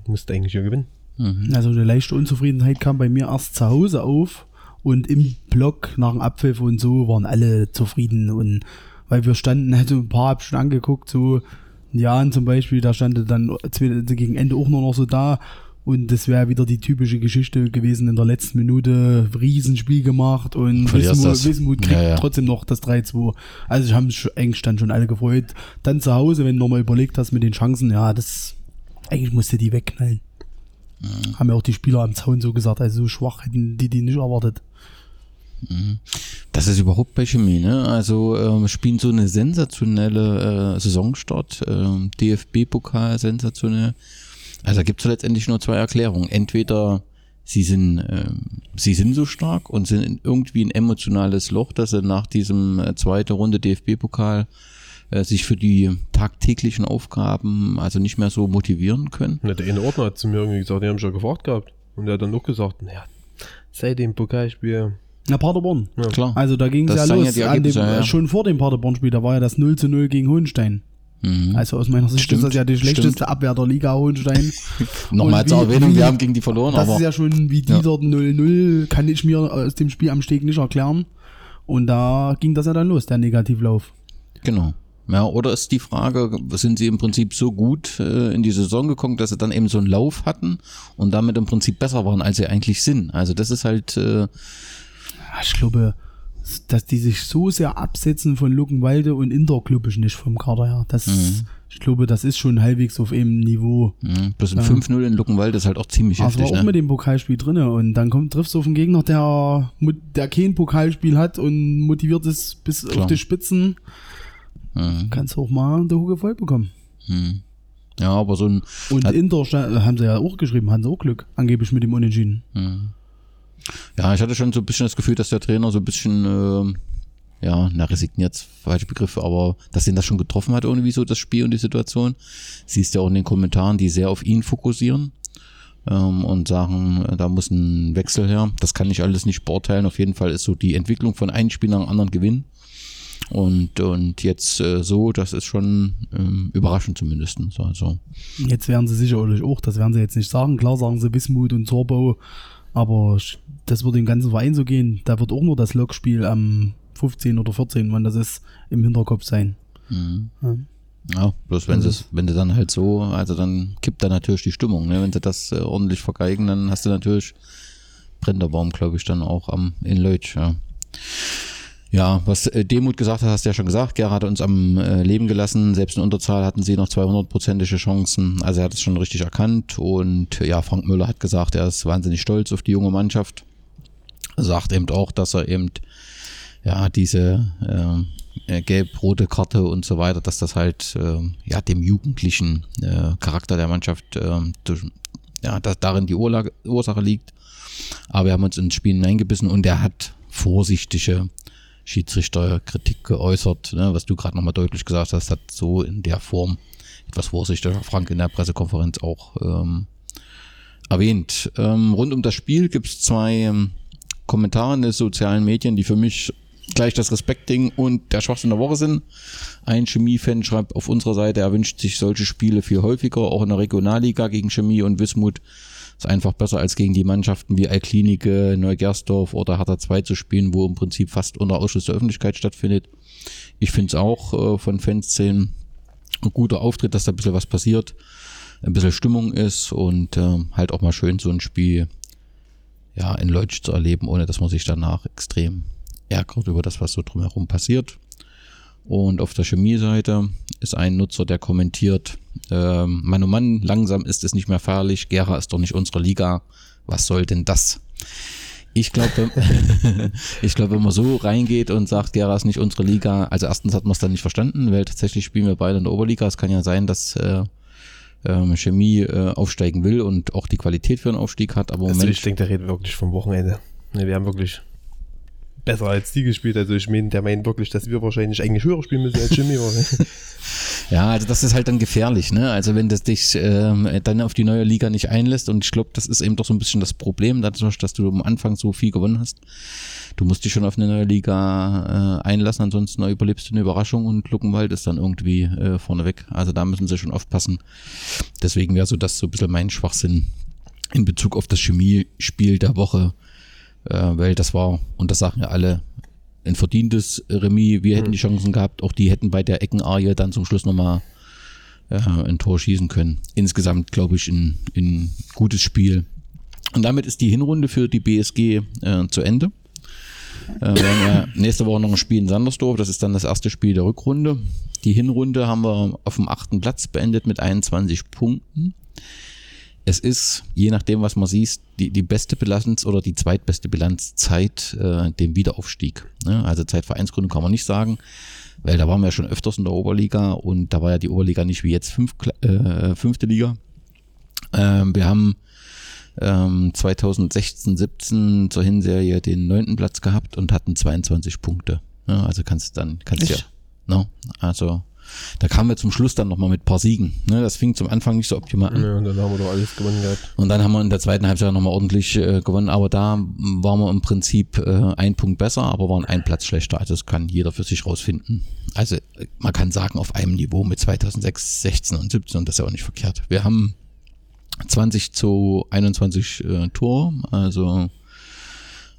du musst eigentlich hier gewinnen. Mhm. Also eine leichte Unzufriedenheit kam bei mir erst zu Hause auf und im Block nach dem Abpfiff und so waren alle zufrieden und weil wir standen, hätte ein paar hab schon angeguckt, so Jan zum Beispiel, da stand dann gegen Ende auch nur noch so da und das wäre wieder die typische Geschichte gewesen in der letzten Minute, Riesenspiel gemacht und Wismut, Wismut kriegt ja, ja. trotzdem noch das 3-2. Also ich haben sich eigentlich dann schon alle gefreut. Dann zu Hause, wenn du nochmal überlegt hast mit den Chancen, ja, das eigentlich musste die wegknallen. Mhm. Haben ja auch die Spieler am Zaun so gesagt, also so schwach hätten die die nicht erwartet. Mhm. Das ist überhaupt bei Chemie, ne? Also äh, spielen so eine sensationelle äh, Saisonstart, äh, DFB-Pokal sensationell. Also da gibt es letztendlich nur zwei Erklärungen. Entweder sie sind, äh, sie sind so stark und sind irgendwie ein emotionales Loch, dass sie nach diesem äh, zweite Runde DFB-Pokal äh, sich für die tagtäglichen Aufgaben also nicht mehr so motivieren können. Ja, der eine Ordner hat zu mir irgendwie gesagt, die haben schon gefragt gehabt. Und er hat dann noch gesagt, naja, seit dem Pokalspiel na, Paderborn. Ja, klar. Also da ging es ja los, ja dem, ja. schon vor dem Paderborn-Spiel, da war ja das 0 zu 0 gegen Hohenstein. Mhm. Also aus meiner Sicht Stimmt. ist das ja die schlechteste Stimmt. Abwehr der Liga Hohenstein. Nochmal zur Erwähnung, wir haben gegen die verloren. Das aber ist ja schon wie dieser 0-0, kann ich mir aus dem Spiel am Steg nicht erklären. Und da ging das ja dann los, der Negativlauf. Genau. Ja, oder ist die Frage, sind sie im Prinzip so gut äh, in die Saison gekommen, dass sie dann eben so einen Lauf hatten und damit im Prinzip besser waren, als sie eigentlich sind? Also das ist halt. Äh, ich glaube, dass die sich so sehr absetzen von Luckenwalde und Inter, glaube ich nicht vom Kader her. Das, mhm. Ich glaube, das ist schon halbwegs auf einem Niveau. Mhm. Plus ein ja. 5-0 in Luckenwalde ist halt auch ziemlich heftig. Das war auch ne? mit dem Pokalspiel drin und dann kommt, triffst du auf einen Gegner, der, der kein Pokalspiel hat und motiviert ist bis Klar. auf die Spitzen. Mhm. Kannst du auch mal der Huge voll bekommen. Mhm. Ja, aber so ein. Und Inter haben sie ja auch geschrieben, haben sie auch Glück, angeblich mit dem Unentschieden. Mhm. Ja, ich hatte schon so ein bisschen das Gefühl, dass der Trainer so ein bisschen, äh, ja, na, resigniert, falsche Begriffe, aber dass ihn das schon getroffen hat, irgendwie so das Spiel und die Situation. Siehst ja auch in den Kommentaren, die sehr auf ihn fokussieren ähm, und sagen, da muss ein Wechsel her. Das kann ich alles nicht beurteilen. Auf jeden Fall ist so die Entwicklung von einem Spieler nach anderen Gewinn. Und, und jetzt äh, so, das ist schon ähm, überraschend zumindest. Also. Jetzt werden sie sicherlich auch, das werden sie jetzt nicht sagen. Klar sagen sie Wismut und Zorbau aber das wird im ganzen Verein so gehen. Da wird auch nur das Lokspiel am 15 oder 14, wann das ist, im Hinterkopf sein. Mhm. Ja. Ja, bloß wenn also, wenn du dann halt so, also dann kippt da natürlich die Stimmung, ne? Wenn sie das äh, ordentlich vergeigen, dann hast du natürlich brennt der Baum, glaube ich, dann auch am in Leutsch, ja. Ja, was äh, Demut gesagt hat, hast du ja schon gesagt. Gerhard hat uns am äh, Leben gelassen. Selbst in Unterzahl hatten sie noch 200-prozentige Chancen. Also er hat es schon richtig erkannt. Und ja, Frank Müller hat gesagt, er ist wahnsinnig stolz auf die junge Mannschaft. Sagt eben auch, dass er eben ja diese äh, äh, gelb-rote Karte und so weiter, dass das halt äh, ja dem jugendlichen äh, Charakter der Mannschaft äh, durch, ja, dass darin die Ursache liegt. Aber wir haben uns ins Spiel hineingebissen und er hat vorsichtige Schiedsrichterkritik geäußert, ne, was du gerade nochmal deutlich gesagt hast, hat so in der Form etwas vorsichtiger Frank in der Pressekonferenz auch ähm, erwähnt. Ähm, rund um das Spiel gibt es zwei ähm, Kommentare in den sozialen Medien, die für mich gleich das Respektding und der Schwachsinn der Woche sind. Ein Chemie-Fan schreibt auf unserer Seite, er wünscht sich solche Spiele viel häufiger, auch in der Regionalliga gegen Chemie und Wismut ist einfach besser als gegen die Mannschaften wie Alklinike, Neugersdorf oder Hertha 2 zu spielen, wo im Prinzip fast unter Ausschluss der Öffentlichkeit stattfindet. Ich finde es auch äh, von Fanszenen ein guter Auftritt, dass da ein bisschen was passiert, ein bisschen Stimmung ist und äh, halt auch mal schön so ein Spiel ja, in Leutsch zu erleben, ohne dass man sich danach extrem ärgert über das, was so drumherum passiert. Und auf der Chemie-Seite ist ein Nutzer, der kommentiert, ähm, Mann, oh Mann, langsam ist es nicht mehr feierlich, Gera ist doch nicht unsere Liga, was soll denn das? Ich glaube, ich glaube, wenn man so reingeht und sagt, Gera ist nicht unsere Liga, also erstens hat man es dann nicht verstanden, weil tatsächlich spielen wir beide in der Oberliga. Es kann ja sein, dass äh, ähm, Chemie äh, aufsteigen will und auch die Qualität für einen Aufstieg hat. Aber also Moment, ich denke, der redet wirklich vom Wochenende. Ne, wir haben wirklich besser als die gespielt. Also ich meine, der meint wirklich, dass wir wahrscheinlich eigentlich höher spielen müssen als Jimmy. Ja, also das ist halt dann gefährlich, ne? Also wenn das dich ähm, dann auf die neue Liga nicht einlässt und ich glaube, das ist eben doch so ein bisschen das Problem, dadurch, dass du am Anfang so viel gewonnen hast. Du musst dich schon auf eine neue Liga äh, einlassen, ansonsten überlebst du eine Überraschung und Luckenwald ist dann irgendwie äh, vorneweg. Also da müssen sie schon aufpassen. Deswegen wäre so das so ein bisschen mein Schwachsinn in Bezug auf das Chemiespiel der Woche, äh, weil das war, und das sagen ja alle, ein verdientes Remis. Wir hätten mhm. die Chancen gehabt, auch die hätten bei der Eckenarie dann zum Schluss nochmal äh, ein Tor schießen können. Insgesamt, glaube ich, ein, ein gutes Spiel. Und damit ist die Hinrunde für die BSG äh, zu Ende. Äh, wir haben ja nächste Woche noch ein Spiel in Sandersdorf. Das ist dann das erste Spiel der Rückrunde. Die Hinrunde haben wir auf dem achten Platz beendet mit 21 Punkten es ist, je nachdem, was man sieht, die, die beste Bilanz oder die zweitbeste Bilanz seit äh, dem Wiederaufstieg. Ne? Also seit Vereinsgründung kann man nicht sagen, weil da waren wir ja schon öfters in der Oberliga und da war ja die Oberliga nicht wie jetzt fünf, äh, fünfte Liga. Ähm, wir haben ähm, 2016, 17 zur Hinserie den neunten Platz gehabt und hatten 22 Punkte. Ja, also kannst du dann, kannst ja, no? also da kamen wir zum Schluss dann nochmal mit ein paar Siegen. Ne, das fing zum Anfang nicht so optimal an. Ja, und dann haben wir doch alles gewonnen gehabt. Und dann haben wir in der zweiten Halbzeit nochmal ordentlich äh, gewonnen. Aber da waren wir im Prinzip äh, ein Punkt besser, aber waren ein Platz schlechter. Also das kann jeder für sich rausfinden. Also man kann sagen, auf einem Niveau mit 2006, 16 und 17 und das ist ja auch nicht verkehrt. Wir haben 20 zu 21 äh, Tor, also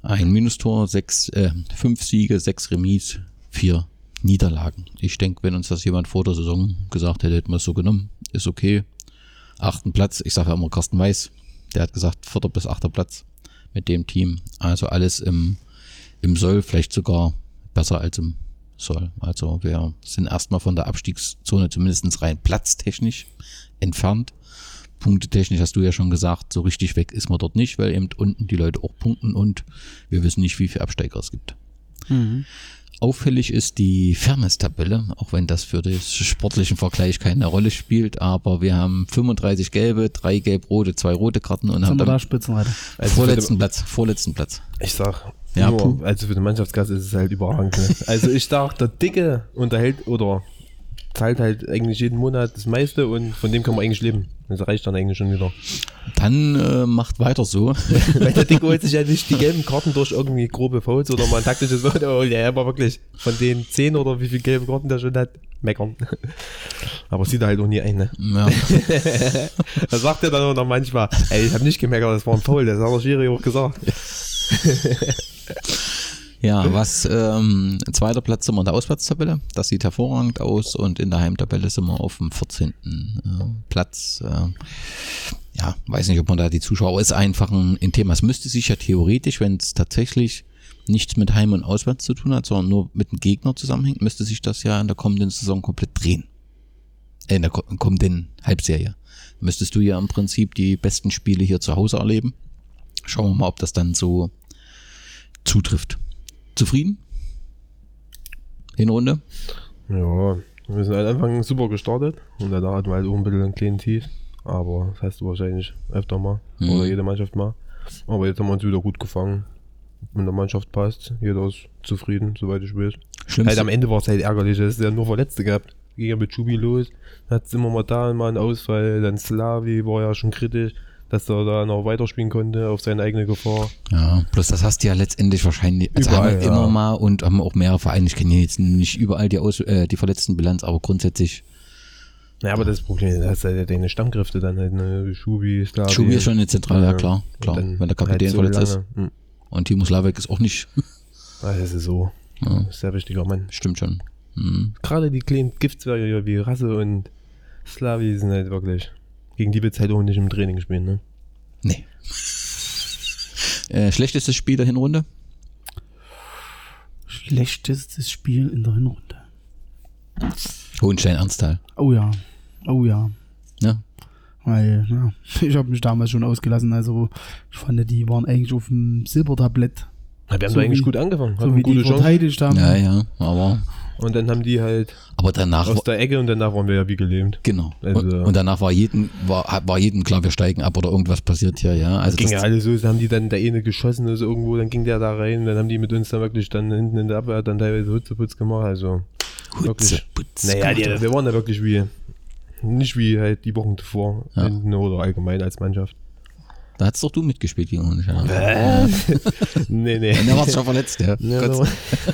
ein Minustor, sechs, äh, fünf Siege, sechs Remis, vier Niederlagen. Ich denke, wenn uns das jemand vor der Saison gesagt hätte, hätten wir es so genommen. Ist okay. Achten Platz, ich sage ja immer Carsten Weiß, der hat gesagt, vierter bis achter Platz mit dem Team. Also alles im, im Soll, vielleicht sogar besser als im Soll. Also wir sind erstmal von der Abstiegszone zumindest rein platztechnisch entfernt. Punktetechnisch hast du ja schon gesagt, so richtig weg ist man dort nicht, weil eben unten die Leute auch punkten und wir wissen nicht, wie viele Absteiger es gibt. Mhm. Auffällig ist die Fairness-Tabelle, auch wenn das für den sportlichen Vergleich keine Rolle spielt, aber wir haben 35 gelbe, drei gelb-rote, zwei rote Karten und haben da Spitzenreiter. Also vorletzten Platz, vorletzten Platz. Ich sag, ja, nur, also für den Mannschaftsgast ist es halt überragend. Ne? Also ich sag, der Dicke unterhält oder zahlt halt eigentlich jeden Monat das meiste und von dem kann man eigentlich leben. Das reicht dann eigentlich schon wieder. Dann äh, macht weiter so. Weil der Dick holt sich ja nicht die gelben Karten durch irgendwie grobe Fouls oder mal ein taktisches Wort. Oh ja, aber wirklich von den zehn oder wie viele gelbe Karten der schon hat, meckern. Aber sieht er halt auch nie ein, ne? Ja. das sagt er dann auch noch manchmal. Ey, ich habe nicht gemeckert, das war ein Foul, das hat der Schiri auch gesagt. Ja, was ähm, zweiter Platz sind wir in der Auswärtstabelle. Das sieht hervorragend aus und in der Heimtabelle sind wir auf dem 14. Äh, Platz. Äh, ja, weiß nicht, ob man da die Zuschauer ist einfach ein, ein Thema. Es müsste sich ja theoretisch, wenn es tatsächlich nichts mit Heim und Auswärts zu tun hat, sondern nur mit dem Gegner zusammenhängt, müsste sich das ja in der kommenden Saison komplett drehen. Äh, in der kommenden Halbserie. Müsstest du ja im Prinzip die besten Spiele hier zu Hause erleben. Schauen wir mal, ob das dann so zutrifft. Zufrieden? Hinrunde? Ja, wir sind am Anfang super gestartet und da hatten wir halt auch ein bisschen einen kleinen Tief. Aber das heißt wahrscheinlich öfter mal. Mhm. Oder jede Mannschaft mal. Aber jetzt haben wir uns wieder gut gefangen. Mit der Mannschaft passt. Jeder ist zufrieden, soweit ich weiß. Schlimmste. Halt am Ende war es halt ärgerlich. Es ist ja nur Verletzte gehabt. Ging ja mit Schubi los. Hat immer mal da mal einen Ausfall. Dann Slavi war ja schon kritisch dass er da noch weiterspielen konnte auf seine eigene Gefahr. Ja, bloß das hast du ja letztendlich wahrscheinlich also überall, ja. immer mal und haben auch mehrere Vereine. Ich kenne jetzt nicht überall die, Aus äh, die verletzten Bilanz, aber grundsätzlich. Ja, aber das Problem ist, dass ja deine Stammkräfte dann halt, ne, Schubi, Slavi. Schubi ist schon eine Zentrale, ja, klar, klar. Wenn der Kapitän halt so verletzt lange. ist. Hm. Und Timo Slavek ist auch nicht. Ah, das ist so. Ja. Sehr wichtiger Mann. Stimmt schon. Mhm. Gerade die kleinen Giftzwerge wie Rasse und Slavi sind halt wirklich gegen die wird es halt auch nicht im Training spielen, ne? Nee. äh, schlechtestes Spiel der Hinrunde? Schlechtestes Spiel in der Hinrunde. Hohenstein Ernsthal. Oh ja. Oh ja. Ja. Weil, ja, ich habe mich damals schon ausgelassen. Also ich fand, die waren eigentlich auf dem Silbertablett. Wir haben so eigentlich wie, gut angefangen. So wie die verteidigt haben. Ja, ja, aber und dann haben die halt aber danach aus der Ecke und danach waren wir ja wie gelähmt. Genau. Also, und danach war jedem, war, war jedem klar, wir steigen ab oder irgendwas passiert hier, ja. Also ging ja alles so, haben die dann der eine geschossen ist irgendwo, dann ging der da rein, dann haben die mit uns dann wirklich dann hinten in der Abwehr dann teilweise Hutzeputz gemacht, also. Hutze, Wirklich. Naja, die, wir waren ja wirklich wie, nicht wie halt die Wochen zuvor, Ja. hinten oder allgemein als Mannschaft. Da hast doch du mitgespielt gegen uns. Ja. nee, nee. Und da warst du schon verletzt, ja. Ja, Was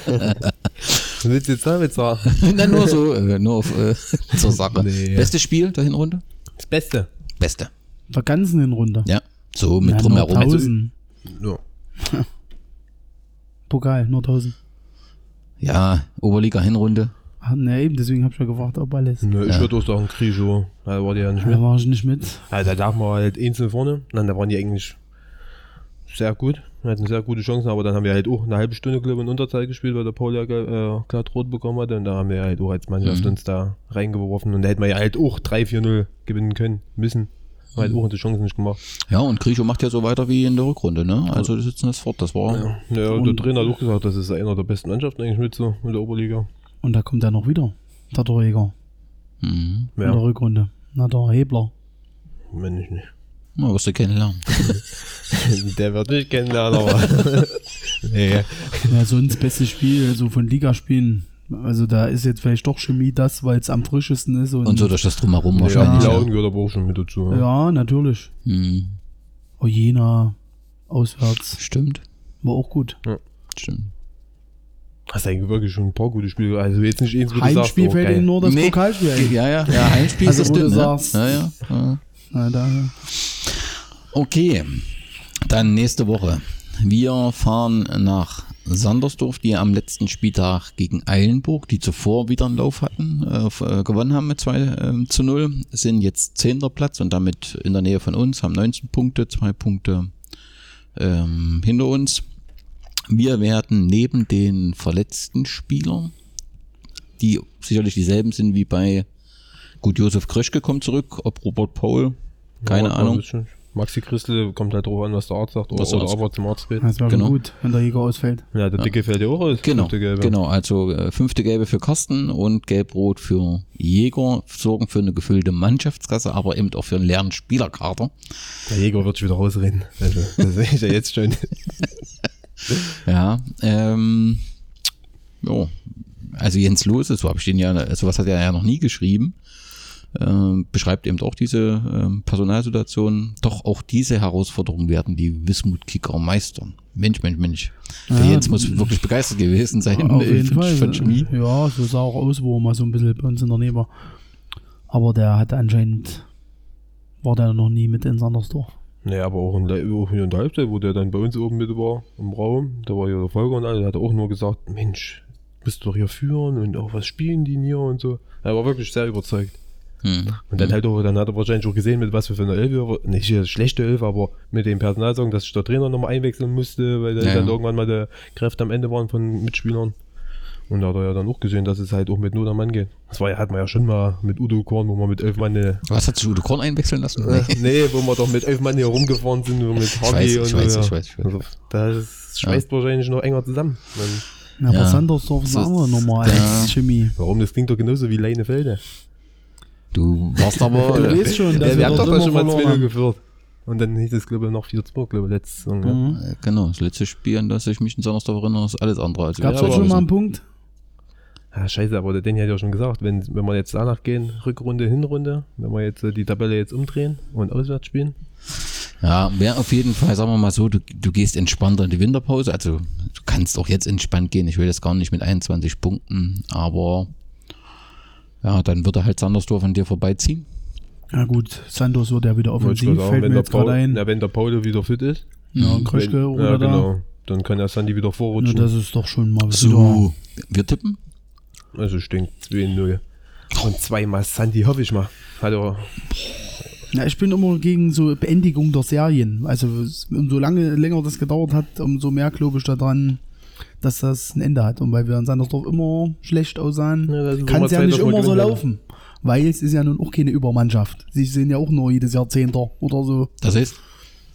willst du jetzt damit sagen? Na, nur so, äh, nur auf, äh, zur Sache. Nee. Bestes Spiel der Hinrunde? Das Beste. Beste. Der ganzen Hinrunde. Ja. So mit Ja, nur drumherum. Also, 1000. Ja. Pokal, nur 1000. ja, Oberliga Hinrunde. Ah, ne, eben, deswegen habe ich ja gefragt, ob alles. Nö, ich Ja. würde auch sagen, Krijo. Da war die ja nicht mit. Da war ich nicht mit. Ja, da lag man halt einzeln vorne. Dann, da waren die eigentlich sehr gut. Wir hatten sehr gute Chancen, aber dann haben wir halt auch eine halbe Stunde, glaube ich, in Unterzahl gespielt, weil der Paul ja äh, glatt rot bekommen hatte. Und da haben wir halt auch als Mannschaft Mhm. uns da reingeworfen. Und da hätten wir ja halt auch 3-4-0 gewinnen können, müssen. Haben halt auch die Chancen nicht gemacht. Ja, und Griecho macht ja so weiter wie in der Rückrunde, ne? Also die sitzen das fort. Das war. Ja, ja der Und- Trainer hat auch gesagt, das ist einer der besten Mannschaften eigentlich mit so in der Oberliga. Und da kommt er noch wieder. Der Torjäger. Mhm. In der Ja, Rückrunde. Na, der Hebler. wenn ich nicht. Na, wirst du kennenlernen. Der wird nicht kennenlernen, aber. nee. Ja, sonst bestes Spiel, so von Ligaspielen. Also da ist jetzt vielleicht doch Chemie das, weil es am frischesten ist. Und, Und so durch das Drumherum Ja, wahrscheinlich. Ja. Lauten gehört aber auch schon mit dazu. ja, natürlich. Mhm. Ojena, auswärts, Stimmt. war auch gut. Stimmt. Hast eigentlich wirklich schon ein paar gute Spiele. Also jetzt nicht eins, wo du sagst, Heimspiel oh, fällt. Ihnen nur das Nee. Pokalspiel ein. Ja, ja, ja, Heimspiel Also, ist das du ne? sagst- Ja, ja, ja. Na, da, Okay, dann nächste Woche. Wir fahren nach Sandersdorf, die am letzten Spieltag gegen Eilenburg, die zuvor wieder einen Lauf hatten, äh, äh, gewonnen haben mit 2 ähm, zu 0, sind jetzt 10. Platz und damit in der Nähe von uns, haben 19 Punkte, zwei Punkte ähm, hinter uns. Wir werden neben den verletzten Spielern, die sicherlich dieselben sind wie bei, gut, Josef Kröschke kommt zurück, ob Robert Paul, keine Ja, Ahnung. Maxi Christel kommt halt drauf an, was der Arzt sagt. Oder, Was der oder Arzt- ob er zum Arzt geht. das wäre Genau. gut, wenn der Jäger ausfällt. Ja, der Dicke fällt ja auch aus. Genau, fünfte Gelbe. genau. Also äh, fünfte Gelbe für Carsten und Gelb-Rot für Jäger sorgen für eine gefüllte Mannschaftskasse, aber eben auch für einen leeren Spielerkader. Der Jäger wird schon wieder rausreden. Also, das sehe ich ja jetzt schon. Ja, ähm, jo. also Jens Lose, so habe ich den ja, sowas hat er ja noch nie geschrieben, ähm, beschreibt eben auch diese ähm, Personalsituation. Doch auch diese Herausforderungen werden die Wismut-Kicker meistern. Mensch, Mensch, Mensch. Der Ja, Jens muss wirklich begeistert gewesen sein Auf äh, jeden von, Fall. von Chemie. Ja, so sah auch aus, wo er mal so ein bisschen bei uns in der Nähe war. Aber der hatte anscheinend, war der noch nie mit in Sandersdorf. Naja, aber auch in, der- auch hier in der Halbzeit, wo der dann bei uns oben mit war, im Raum, da war ja der Volker und alle, der hat auch nur gesagt, Mensch, bist du doch hier führen und auch was spielen die hier und so. Er war wirklich sehr überzeugt. Hm. Und dann halt auch, dann hat er wahrscheinlich auch gesehen, mit was für eine Elf, er- nicht hier schlechte Elf, aber mit dem Personalsorgen, dass sich der Trainer nochmal einwechseln musste, weil Ja, dann ja. irgendwann mal die Kräfte am Ende waren von Mitspielern. Und da hat er ja dann auch gesehen, dass es halt auch mit am Mann geht. Das war ja, hat man ja schon mal mit Udo Korn, wo man mit elf Mann, äh, Was hat sich Udo Korn einwechseln lassen? nee, wo wir doch mit elf Mann hier rumgefahren sind, nur mit Hardy weiß, und ich so. weiß, ja. ich weiß, ich weiß. Also, das schweißt wahrscheinlich noch enger zusammen. Man, Ja, aber Ja. Sandersdorf ist So eine andere Nummer als Chemie. warum? Das klingt doch genauso wie Leinefelde. Du warst aber. Du weißt schon, dass Ja, wir wir haben doch schon mal verloren 2 haben. geführt. Und dann hieß es, glaube ich, noch 4-2, glaube ich, letzte Saison. Ja. Mhm. Äh, Genau, das letzte Spiel, an das ich mich in Sandersdorf erinnere, ist alles andere als Gab es Ja, aber- schon mal einen Punkt? Ja, scheiße, aber der Danny hat ja schon gesagt, wenn, wenn wir jetzt danach gehen, Rückrunde, Hinrunde, wenn wir jetzt äh, die Tabelle jetzt umdrehen und auswärts spielen, Ja, wäre auf jeden Fall, sagen wir mal so, du, du gehst entspannter in die Winterpause. Also du kannst auch jetzt entspannt gehen. Ich will das gar nicht mit 21 Punkten, aber ja, dann wird er halt Sandersdorf an dir vorbeiziehen. Ja gut, Santos wird ja wieder offensiv, sagen, fällt wenn mir der, jetzt gerade Paul, ein. na, wenn der Paul wieder fit ist, Ja, und Kröschke wenn, oder ja, da. genau, dann kann der Sandy wieder Ja, vorrutschen. das ist doch schon mal wieder. So, wir tippen. Also ich denke 2-0. Und zweimal Sandy, hoffe ich mal. Er, Ja, ich bin immer gegen so Beendigung der Serien. Also umso lange länger das gedauert hat, umso mehr glaube ich daran, dass das ein Ende hat. Und weil wir in Sandersdorf immer schlecht aussahen, Ja, kann es ja Zeit, nicht immer so laufen. Weil es ist ja nun auch keine Übermannschaft. Sie sind ja auch nur jedes Jahr Zehnter oder so. Das heißt,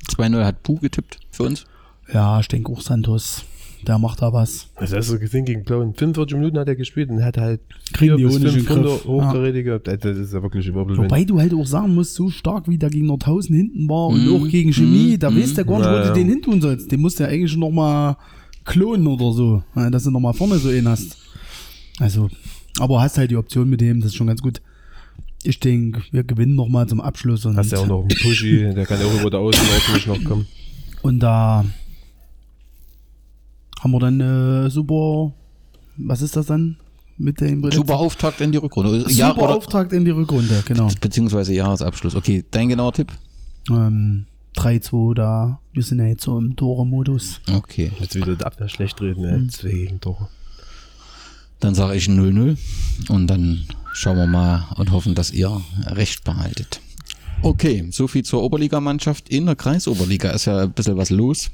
2-0 hat Puh getippt für uns. Ja, ich denke auch Santos. Der macht da was. also hast du gesehen gegen Blauen, 45 Minuten hat er gespielt und hat halt Kriegen die bis fünf Runde gehabt. Das ist ja wirklich überblieben. Wobei du halt auch sagen musst, so stark wie der gegen Nordhausen hinten war und Mhm. auch gegen Chemie, Mhm. da weißt du gar nicht, wo du den hin tun sollst. Den musst du ja eigentlich noch mal klonen oder so, dass du noch mal vorne so einen hast. Also, Aber hast halt die Option mit dem, das ist schon ganz gut. Ich denke, wir gewinnen noch mal zum Abschluss. Und, Hast ja auch noch einen Pushy, der kann ja auch über der Außenlauf noch kommen. und da haben wir dann äh, super, was ist das dann mit dem Super Auftakt in die Rückrunde. super Ja, oder, Auftakt in die Rückrunde, genau. beziehungsweise Jahresabschluss. Okay, dein genauer Tipp? Ähm, 3-2 da, wir sind ja jetzt so im Tore-Modus. Okay. Jetzt wieder der Abwehr schlecht reden, ne? zwei Gegentore. Dann sage ich ein 0-0 und dann schauen wir mal und hoffen, dass ihr recht behaltet. Okay, so viel zur Oberligamannschaft. In der Kreisoberliga ist ja ein bisschen was los.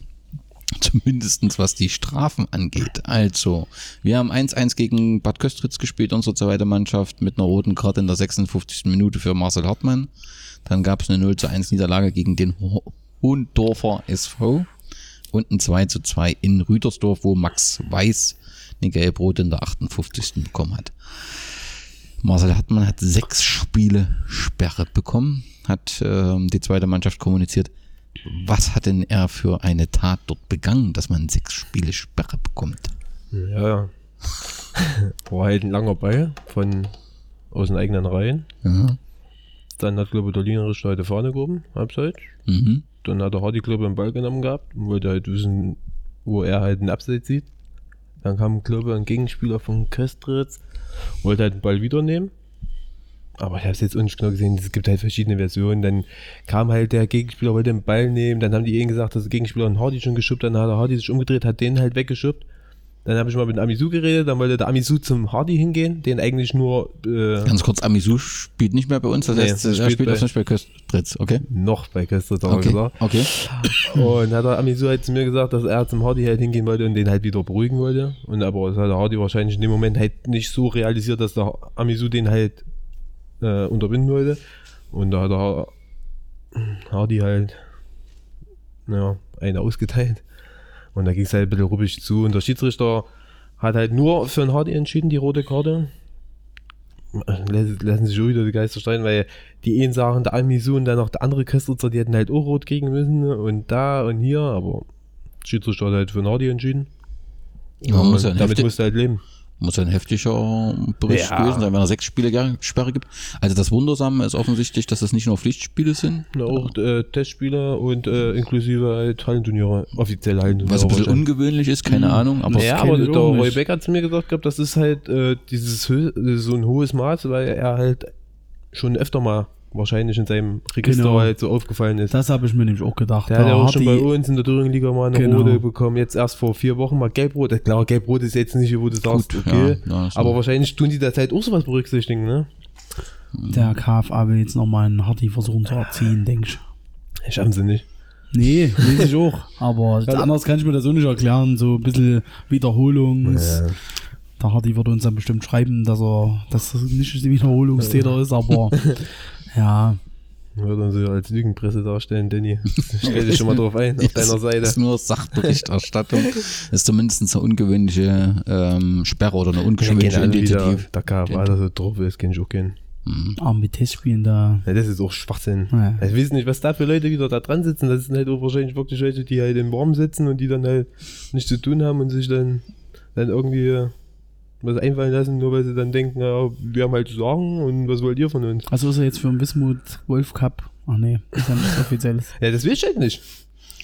Zumindestens was die Strafen angeht. Also, wir haben 1-1 gegen Bad Köstritz gespielt, unsere zweite Mannschaft, mit einer roten Karte in der 56. Minute für Marcel Hartmann. Dann gab es eine 0 1 Niederlage gegen den Hohendorfer SV und ein 2 zu 2 in Rüdersdorf, wo Max Weiß eine gelb-rote in der 58. bekommen hat. Marcel Hartmann hat sechs Spiele Sperre bekommen, hat ähm, die zweite Mannschaft kommuniziert. Was hat denn er für eine Tat dort begangen, dass man sechs Spiele Sperre bekommt? Ja, ja. War halt ein langer Ball von aus den eigenen Reihen. Ja. Dann hat, glaube ich, der Lienerisch heute Fahne gehoben, abseits. Mhm. Dann hat der Hardy, glaube ich, den Ball genommen gehabt und wollte halt wissen, wo er halt einen Abseits sieht. Dann kam, glaube ich, ein Gegenspieler von Köstritz, wollte halt den Ball wieder nehmen. Aber ich habe es jetzt nicht genau gesehen, es gibt halt verschiedene Versionen. Dann kam halt der Gegenspieler, wollte den Ball nehmen, dann haben die eben gesagt, dass der Gegenspieler einen Hardy schon geschubbt, dann hat der Hardy sich umgedreht, hat den halt weggeschubbt. Dann habe ich mal mit Amisu geredet, dann wollte der Amisu zum Hardy hingehen, den eigentlich nur äh, Ganz kurz, Amisu spielt nicht mehr bei uns, das Nee, heißt, er spielt spielt auf nicht bei Köstritz, okay? noch bei Köstritz hat er Okay, gesagt. okay. Und hat der Amisu halt zu mir gesagt, dass er zum Hardy halt hingehen wollte und den halt wieder beruhigen wollte. Und aber das hat der Hardy wahrscheinlich in dem Moment halt nicht so realisiert, dass der Amisu den halt äh, unterbinden wollte. Und da hat der Hardy halt ja, eine ausgeteilt. Und da ging es halt ein bisschen ruppig zu. Und der Schiedsrichter hat halt nur für den Hardy entschieden, die rote Karte. Lassen sich schon wieder die Geister streiten, weil die einen sagen, der Amisu und dann noch der andere Köstritzer, die hätten halt auch rot kriegen müssen und da und hier, aber der Schiedsrichter hat halt für den Hardy entschieden. Ja, muss ja damit heftig- musst du halt leben. Muss ein heftiger Bericht Ja. gewesen sein, wenn er sechs Spiele Sperre gibt. Also das Wundersame ist offensichtlich, dass es nicht nur Pflichtspiele sind, Ja, auch äh, Testspiele und äh, inklusive halt Hallenturniere, offizielle Hallenturniere. was ein bisschen ungewöhnlich ist, keine Ahnung, aber ja, aber der Roy. Beck hat zu mir gesagt gehabt, das ist halt äh, dieses so ein hohes Maß, weil er halt schon öfter mal wahrscheinlich in seinem Register Genau. halt so aufgefallen ist. Das habe ich mir nämlich auch gedacht. Der hat ja auch schon bei uns in der Thüringen-Liga mal eine Genau. rote bekommen. Jetzt erst vor vier Wochen mal gelb-rot. Klar, gelb-rot ist jetzt nicht, wo du sagst, Gut, okay. ja, ja, aber wahrscheinlich tun die das halt auch sowas berücksichtigen, ne? Der KFA will jetzt nochmal einen Hardy versuchen zu erziehen, denke ich. Ich haben sie nicht. Nee, weiß ich auch. Aber anders kann ich mir das auch nicht erklären. So ein bisschen Wiederholungs. Der Hardy würde uns dann bestimmt schreiben, dass er dass er nicht ein Wiederholungstäter ist, aber ja, Würde uns als Lügenpresse darstellen, Danny. Stell dich schon mal drauf ein, auf deiner Das Seite. ist nur Sachberichterstattung. Das ist zumindest eine ungewöhnliche ähm, Sperre oder eine ungewöhnliche Keine Ahnung, wie der, Initiative. der KFA da so drauf ist, kenn ich auch kennen. aber mit Testspielen da. Ja, das ist auch Schwachsinn. Ja. Ich weiß nicht, was da für Leute wieder da dran sitzen. Das sind halt auch wahrscheinlich wirklich Leute, die halt im Warm sitzen und die dann halt nichts zu tun haben und sich dann, dann irgendwie was einfallen lassen, nur weil sie dann denken, ja, wir haben halt zu sagen und was wollt ihr von uns? Also ist er jetzt für den Wismut Wolf Cup. Ach nee, ist ja nichts Offizielles. Ja, das will ich halt nicht.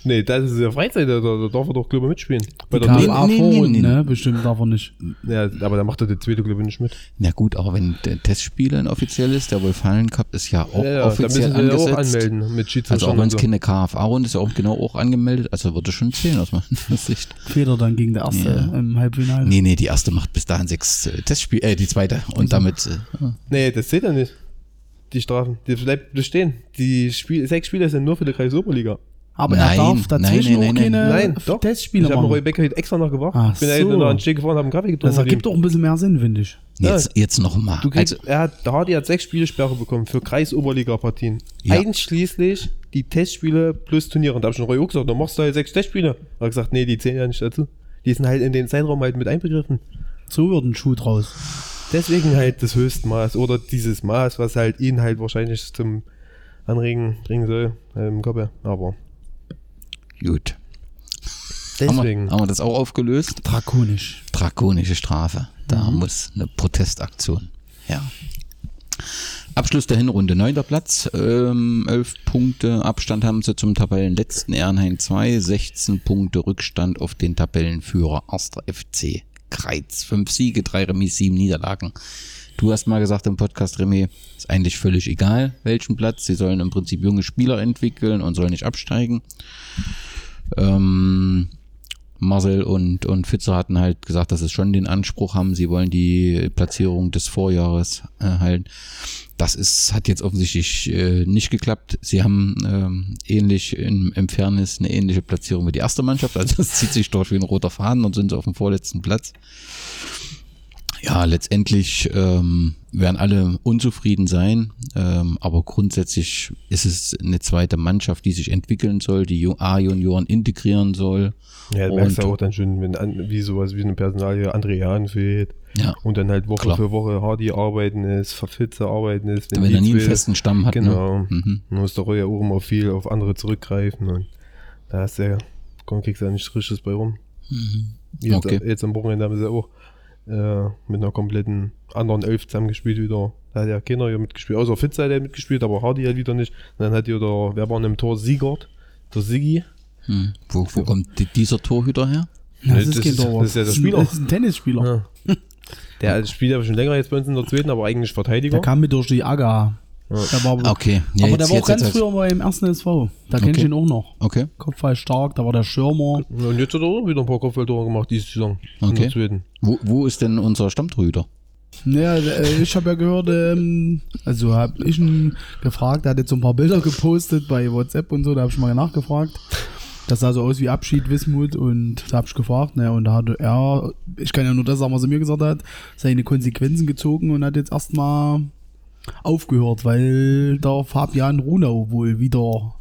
Nee, das ist ja Freizeit, da, da darf er doch Club mitspielen. Bei Die der Nee, KFA nee, nee, nee. ne? Bestimmt darf er nicht. ja, aber da macht er der zweite Club nicht mit. Na gut, aber wenn der Testspiel ein offiziell ist, der Wolfalen Cup ist ja auch ja, ja, da offiziell müssen sie ja auch angesetzt. anmelden mit Schiedsrichter. also auch wenn es so. keine KFA-Runde ist, ja auch genau auch angemeldet. Also würde schon zählen aus meiner Sicht. Feder dann gegen der erste Ja. im Halbfinale. Nee, nee, die erste macht bis dahin sechs äh, Testspiele, äh, die zweite. Und damit, äh, Nee, das zählt ja nicht. Die Strafen. Die bleibt bestehen. Die Spiel sechs Spiele sind nur für die Kreisoberliga. Aber Nein, er darf dazwischen nein, nein, auch keine Nein, doch. Testspiele ich habe Roy machen. Becker heute extra noch. Ach ich bin ja so. so. noch an Steg gefahren, habe einen Kaffee getrunken. Das ergibt doch ein bisschen mehr Sinn, finde ich. jetzt, jetzt nochmal. Also, er hat, der Hardy hat sechs Spielsperre bekommen für Kreisoberliga-Partien. Ja. Einschließlich die Testspiele plus Turniere. Und da habe ich schon Roy auch gesagt, dann machst du halt sechs Testspiele. Er hat gesagt, nee, die zählen ja nicht dazu. Die sind halt in den Zeitraum halt mit einbegriffen. So wird ein Schuh draus. Deswegen halt das Höchstmaß oder dieses Maß, was halt ihn halt wahrscheinlich zum Anregen bringen soll im Kopf. Aber gut. Haben wir, deswegen. haben wir das auch aufgelöst? Drakonisch. Drakonische Strafe. Da muss eine Protestaktion her. Abschluss der Hinrunde, neunter Platz, ähm, 11 Punkte Abstand haben sie zum Tabellenletzten Ehrenhain 2, 16 Punkte Rückstand auf den Tabellenführer Astra FC Kreiz. Fünf Siege, drei Remis, sieben Niederlagen. Du hast mal gesagt im Podcast, Remy, ist eigentlich völlig egal, welchen Platz. Sie sollen im Prinzip junge Spieler entwickeln und sollen nicht absteigen. Ähm, Marcel und, und Fitzer hatten halt gesagt, dass sie schon den Anspruch haben, sie wollen die Platzierung des Vorjahres erhalten. Das ist, hat jetzt offensichtlich äh, nicht geklappt. Sie haben ähm, ähnlich in, im Fairness eine ähnliche Platzierung wie die erste Mannschaft. Also es zieht sich durch wie ein roter Faden und sind auf dem vorletzten Platz. Ja, letztendlich ähm, werden alle unzufrieden sein, ähm, aber grundsätzlich ist es eine zweite Mannschaft, die sich entwickeln soll, die A-Junioren integrieren soll. Ja, du merkst ja auch dann schon, wenn an, wie sowas wie eine Personalie André Jahn fehlt Ja. und dann halt Woche Klar. für Woche Hardy arbeiten ist, Verfitze arbeiten ist. Wenn, die er nie einen festen Stamm hat. Genau. Ne? Mhm. Man muss doch ja auch immer viel auf andere zurückgreifen und da hast du ja, komm, kriegst du ja nichts Richtiges bei rum. Jetzt, Mhm. Okay. jetzt am Wochenende haben sie auch äh, mit einer kompletten anderen Elf zusammengespielt wieder. Da hat ja keiner hier mitgespielt, außer Fitze hat er mitgespielt, aber Hardy halt wieder nicht. Und dann hat hier der, wer war im Tor? Siegert, der Siggi. Hm. Wo, wo kommt die, dieser Torhüter her? Ja, Nee, das, das ist ist- das ist ja der Spieler. Das ist ein Tennisspieler. Ja. Der spielt aber schon länger jetzt bei uns in der zweiten, aber eigentlich Verteidiger. Der kam mit durch die AGA. Der war, Okay. Ja, aber jetzt- der war auch jetzt- ganz jetzt- früher mal im ersten SV. Da kenn ich Okay. ihn auch noch. Okay. Kopfball stark, da war der Schirmer. Ja, Und jetzt hat er auch wieder ein paar Kopfballtore gemacht diese Saison. Okay. Wo, wo ist denn unser Stammtorhüter? Naja, äh, ich habe ja gehört, ähm, also habe ich ihn gefragt, er hat jetzt so ein paar Bilder gepostet bei WhatsApp und so, da habe ich mal nachgefragt. Das sah so aus wie Abschied, Wismut und da habe ich gefragt, naja, und da hatte er, ich kann ja nur das sagen, was er mir gesagt hat, seine Konsequenzen gezogen und hat jetzt erstmal aufgehört, weil der Fabian Runau wohl wieder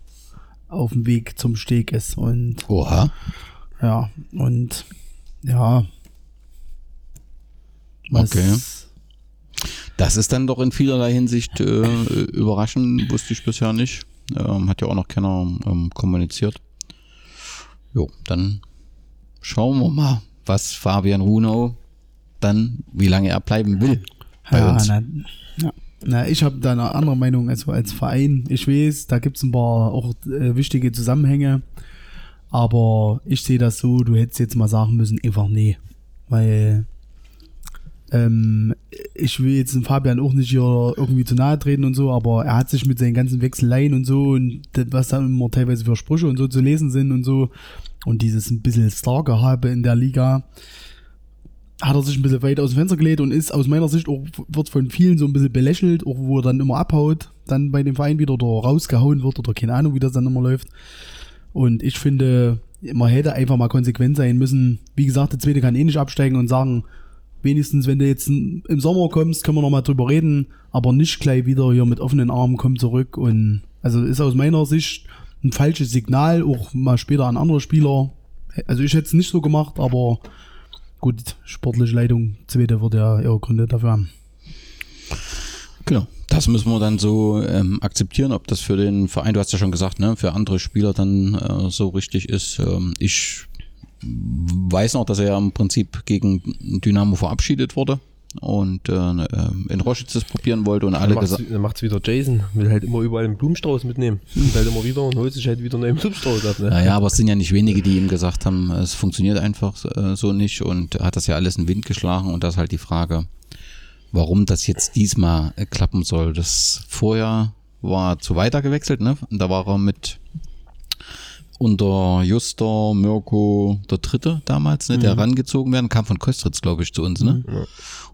auf dem Weg zum Steg ist und Oha. ja, und ja. Okay. Das ist dann doch in vielerlei Hinsicht äh, überraschend, wusste ich bisher nicht. Ähm, hat ja auch noch keiner ähm, kommuniziert. Jo, dann schauen wir mal, was Fabian Runau dann, wie lange er bleiben will bei ja, uns. Na, ja. Na, ich habe da eine andere Meinung als, als Verein. Ich weiß, da gibt es ein paar auch äh, wichtige Zusammenhänge. Aber ich sehe das so, du hättest jetzt mal sagen müssen, einfach nee. Weil ähm, ich will jetzt den Fabian auch nicht hier irgendwie zu nahe treten und so, aber er hat sich mit seinen ganzen Wechseleien und so und was da immer teilweise für Sprüche und so zu lesen sind und so und dieses ein bisschen Star-Gehabe in der Liga, hat er sich ein bisschen weit aus dem Fenster gelegt und ist aus meiner Sicht auch, wird von vielen so ein bisschen belächelt, auch wo er dann immer abhaut, dann bei dem Verein wieder oder rausgehauen wird oder keine Ahnung, wie das dann immer läuft. Und ich finde, man hätte einfach mal konsequent sein müssen. Wie gesagt, der zweite kann eh nicht absteigen und sagen, wenigstens, wenn du jetzt im Sommer kommst, können wir noch mal drüber reden, aber nicht gleich wieder hier mit offenen Armen komm zurück und also ist aus meiner Sicht ein falsches Signal, auch mal später an andere Spieler. Also ich hätte es nicht so gemacht, aber gut, sportliche Leitung, zweite wird ja ihre Gründe dafür haben. Genau. Das müssen wir dann so ähm, akzeptieren, ob das für den Verein, du hast ja schon gesagt, ne, für andere Spieler dann äh, so richtig ist. Ähm, ich weiß noch, dass er ja im Prinzip gegen Dynamo verabschiedet wurde und äh, in Roschitz das probieren wollte und alle Dann gesagt. dann macht's wieder Jason, will halt immer überall einen Blumenstrauß mitnehmen. Und halt immer wieder und holt sich halt wieder einen neuen Blumenstrauß ab. Ne? Naja, aber es sind ja nicht wenige, die ihm gesagt haben, es funktioniert einfach äh, so nicht und hat das ja alles in den Wind geschlagen und das ist halt die Frage, warum das jetzt diesmal äh, klappen soll. Das vorher war zu weiter gewechselt, ne? Und da war er mit unter Juster, Mirko, der Dritte damals, ne, der rangezogen werden, kam von Köstritz, glaube ich, zu uns, ne?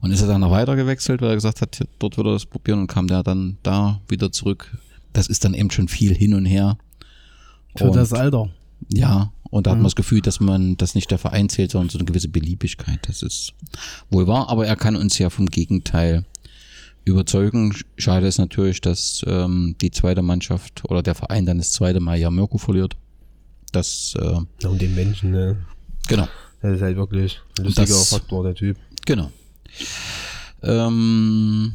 Und ist er dann noch weiter gewechselt, weil er gesagt hat, dort würde er das probieren und kam der dann da wieder zurück. Das ist dann eben schon viel hin und her. Für Und- das Alter. ja, und da hat man das Gefühl, dass man das nicht der Verein zählt, sondern so eine gewisse Beliebigkeit. Das ist wohl wahr, aber er kann uns ja vom Gegenteil überzeugen. Schade ist natürlich, dass ähm, die zweite Mannschaft oder der Verein dann das zweite Mal ja Mirko verliert. Das, äh, Und den Menschen, ne? genau, Das ist halt wirklich ein lustiger Das- Faktor, der Typ. genau. Ähm,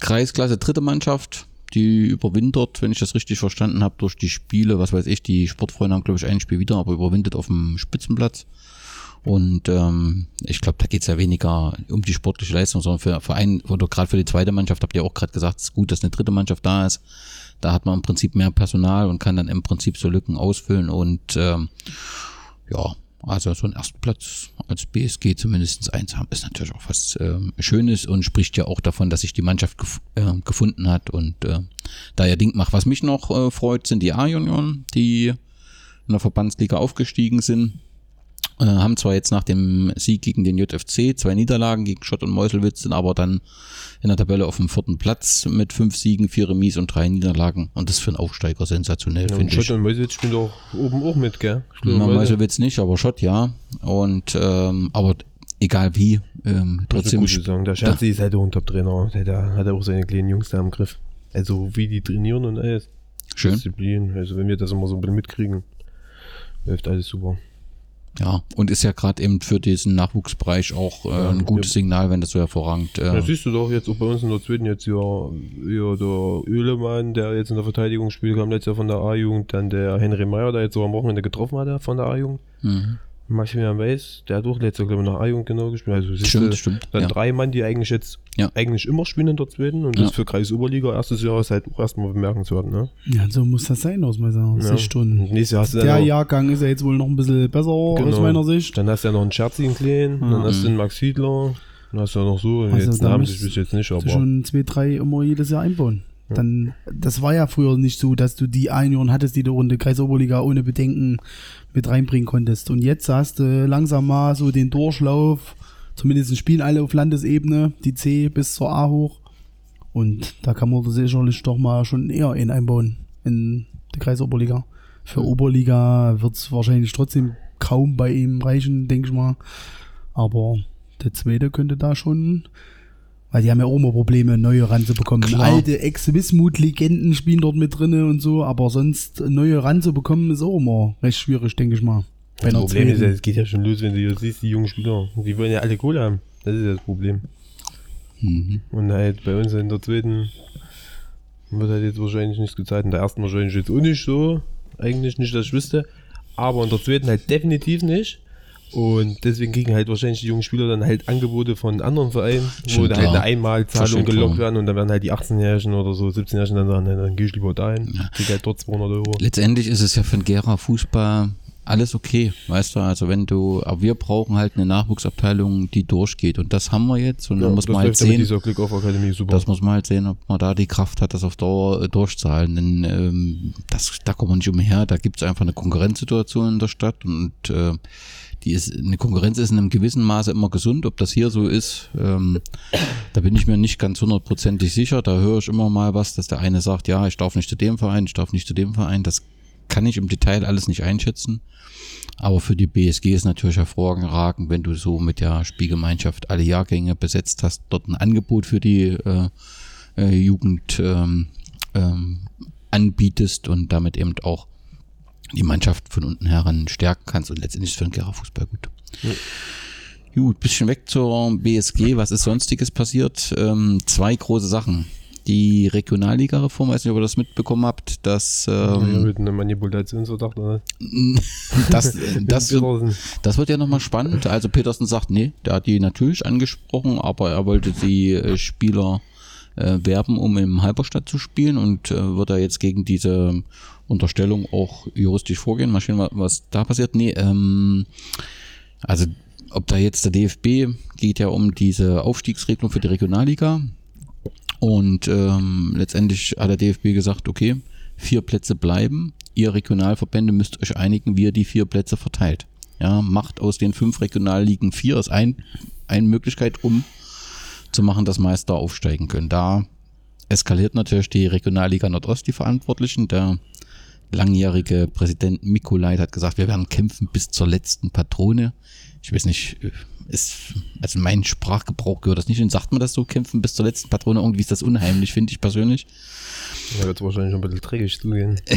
Kreisklasse dritte Mannschaft, die überwintert, wenn ich das richtig verstanden habe, durch die Spiele, was weiß ich, die Sportfreunde haben, glaube ich, ein Spiel wieder, aber überwintert auf dem Spitzenplatz Und ähm, ich glaube, da geht es ja weniger um die sportliche Leistung, sondern für Verein oder gerade für die zweite Mannschaft habt ihr auch gerade gesagt, es ist gut, dass eine dritte Mannschaft da ist. Da hat man im Prinzip mehr Personal und kann dann im Prinzip so Lücken ausfüllen und ähm, ja, also so ein Erstplatz als BSG zumindest eins haben, ist natürlich auch was äh, Schönes und spricht ja auch davon, dass sich die Mannschaft gef äh, gefunden hat und äh, da ja Ding macht. Was mich noch äh, freut, sind die A-Junioren, die in der Verbandsliga aufgestiegen sind. Äh, haben zwar jetzt nach dem Sieg gegen den JFC zwei Niederlagen gegen Schott und Meuselwitz, sind aber dann in der Tabelle auf dem vierten Platz mit fünf Siegen, vier Remis und drei Niederlagen. Und das für einen Aufsteiger sensationell, Ja, finde ich. Schott und Meuselwitz spielen doch oben auch mit, gell? Na, Meuselwitz nicht, aber Schott ja. Und ähm, aber egal wie, ähm, trotzdem Saison. Der Scherzi ist halt auch ein Top-Trainer. Der, der hat auch seine kleinen Jungs da im Griff. Also wie die trainieren und alles. schön. Disziplin. Also wenn wir das immer so ein bisschen mitkriegen, läuft alles super. Ja, und ist ja gerade eben für diesen Nachwuchsbereich auch äh, Ja, ein gutes ja. Signal, wenn das so hervorragend. Äh, Das siehst du doch jetzt auch bei uns in der zweiten jetzt ja, ja der Ölemann, der jetzt in der Verteidigung spielt, kam letztes Jahr von der A-Jugend, dann der Henry Meyer, der jetzt so am Wochenende getroffen hat von der A-Jugend. mhm. Maximilian Weiß, der hat auch letztes Jahr, glaube ich, nach A-Jugend genau gespielt. Also Stimmt, du, stimmt. Dann Ja. drei Mann, die eigentlich jetzt Ja. eigentlich immer spielen in der zweiten und Ja. das für Kreis Oberliga erstes Jahr ist halt auch erstmal bemerkenswert, ne? Ja, so muss das sein aus meiner Ja. Sicht. Und nächstes Jahr hast du der noch, Jahrgang ist ja jetzt wohl noch ein bisschen besser aus Genau. meiner Sicht. dann hast du ja noch einen Scherzi in Kleen, dann hast du einen Max Fiedler, dann hast du ja noch so, Also jetzt namentlich müsst- bis jetzt nicht, Du aber schon zwei, drei immer jedes Jahr einbauen. Dann, das war ja früher nicht so, dass du die Einjahre hattest, die du Runde Kreisoberliga ohne Bedenken mit reinbringen konntest. Und jetzt hast du langsam mal so den Durchlauf, zumindest spielen alle auf Landesebene, die C bis zur A hoch. Und da kann man sicherlich doch mal schon eher einen einbauen in die Kreisoberliga. Für Oberliga wird es wahrscheinlich trotzdem kaum bei ihm reichen, denke ich mal. Aber der zweite könnte da schon, weil die haben ja auch immer Probleme, neue ranzubekommen. Klar. Alte Ex-Wismut-Legenden spielen dort mit drinne und so, aber sonst neue ranzubekommen ist auch immer recht schwierig, denke ich mal. Das Problem ist zweiten. es geht ja schon los, wenn du hier siehst, die jungen Spieler, die wollen ja alle Kohle haben. Das ist das Problem. Mhm. Und halt bei uns in der zweiten wird halt jetzt wahrscheinlich nichts gezahlt. In der ersten wahrscheinlich jetzt auch nicht so. Eigentlich nicht, dass ich wüsste. Aber in der zweiten halt definitiv nicht. Und deswegen kriegen halt wahrscheinlich die jungen Spieler dann halt Angebote von anderen Vereinen, wo da halt eine Einmalzahlung gelockt werden und dann werden halt die 18-Jährigen oder so 17-Jährigen dann sagen, "Na, dann geh ich lieber dahin, krieg halt dort 200 Euro. Letztendlich ist es ja für einen Gera Fußball alles okay, weißt du, also wenn du, aber wir brauchen halt eine Nachwuchsabteilung, die durchgeht. Und das haben wir jetzt und dann muss man halt ja sehen, das muss man halt sehen, ob man da die Kraft hat, das auf Dauer äh, durchzuhalten, denn ähm, das, da kommt man nicht umher, da gibt es einfach eine Konkurrenzsituation in der Stadt und äh, die ist, eine Konkurrenz ist in einem gewissen Maße immer gesund, ob das hier so ist, ähm, da bin ich mir nicht ganz hundertprozentig sicher, da höre ich immer mal was, dass der eine sagt, ja, ich darf nicht zu dem Verein, ich darf nicht zu dem Verein, das kann ich im Detail alles nicht einschätzen. Aber für die BSG ist natürlich hervorragend, wenn du so mit der Spielgemeinschaft alle Jahrgänge besetzt hast, dort ein Angebot für die äh, äh, Jugend ähm, ähm, anbietest und damit eben auch die Mannschaft von unten heran stärken kannst und letztendlich ist für den Gera Fußball gut. Gut, bisschen weg zur BSG. Was ist sonstiges passiert? Ähm, zwei große Sachen. Die Regionalliga-Reform, weiß nicht, ob ihr das mitbekommen habt, dass ja, ähm, mit einer Manipulationsverdacht, oder? das, das, Petersen. das wird ja nochmal spannend. Also Petersen sagt, nee, der hat die natürlich angesprochen, aber er wollte die äh, Spieler äh, werben, um im Halberstadt zu spielen und äh, wird er jetzt gegen diese Unterstellung auch juristisch vorgehen. Mal schauen, wa- was da passiert. Nee, ähm, also ob da jetzt der DFB geht ja um diese Aufstiegsregelung für die Regionalliga und ähm, letztendlich hat der DFB gesagt, okay, vier Plätze bleiben. Ihr Regionalverbände müsst euch einigen, wie ihr die vier Plätze verteilt. Ja, macht aus den fünf Regionalligen vier, ist ein, eine Möglichkeit, um zu machen, dass Meister aufsteigen können. Da eskaliert natürlich die Regionalliga Nordost, die Verantwortlichen. Der langjährige Präsident Mikolait hat gesagt, wir werden kämpfen bis zur letzten Patrone. Ich weiß nicht, ist, also mein Sprachgebrauch gehört das nicht und sagt man das so, kämpfen bis zur letzten Patrone, irgendwie ist das unheimlich, finde ich persönlich. Da wird es wahrscheinlich schon ein bisschen dreckig zugehen.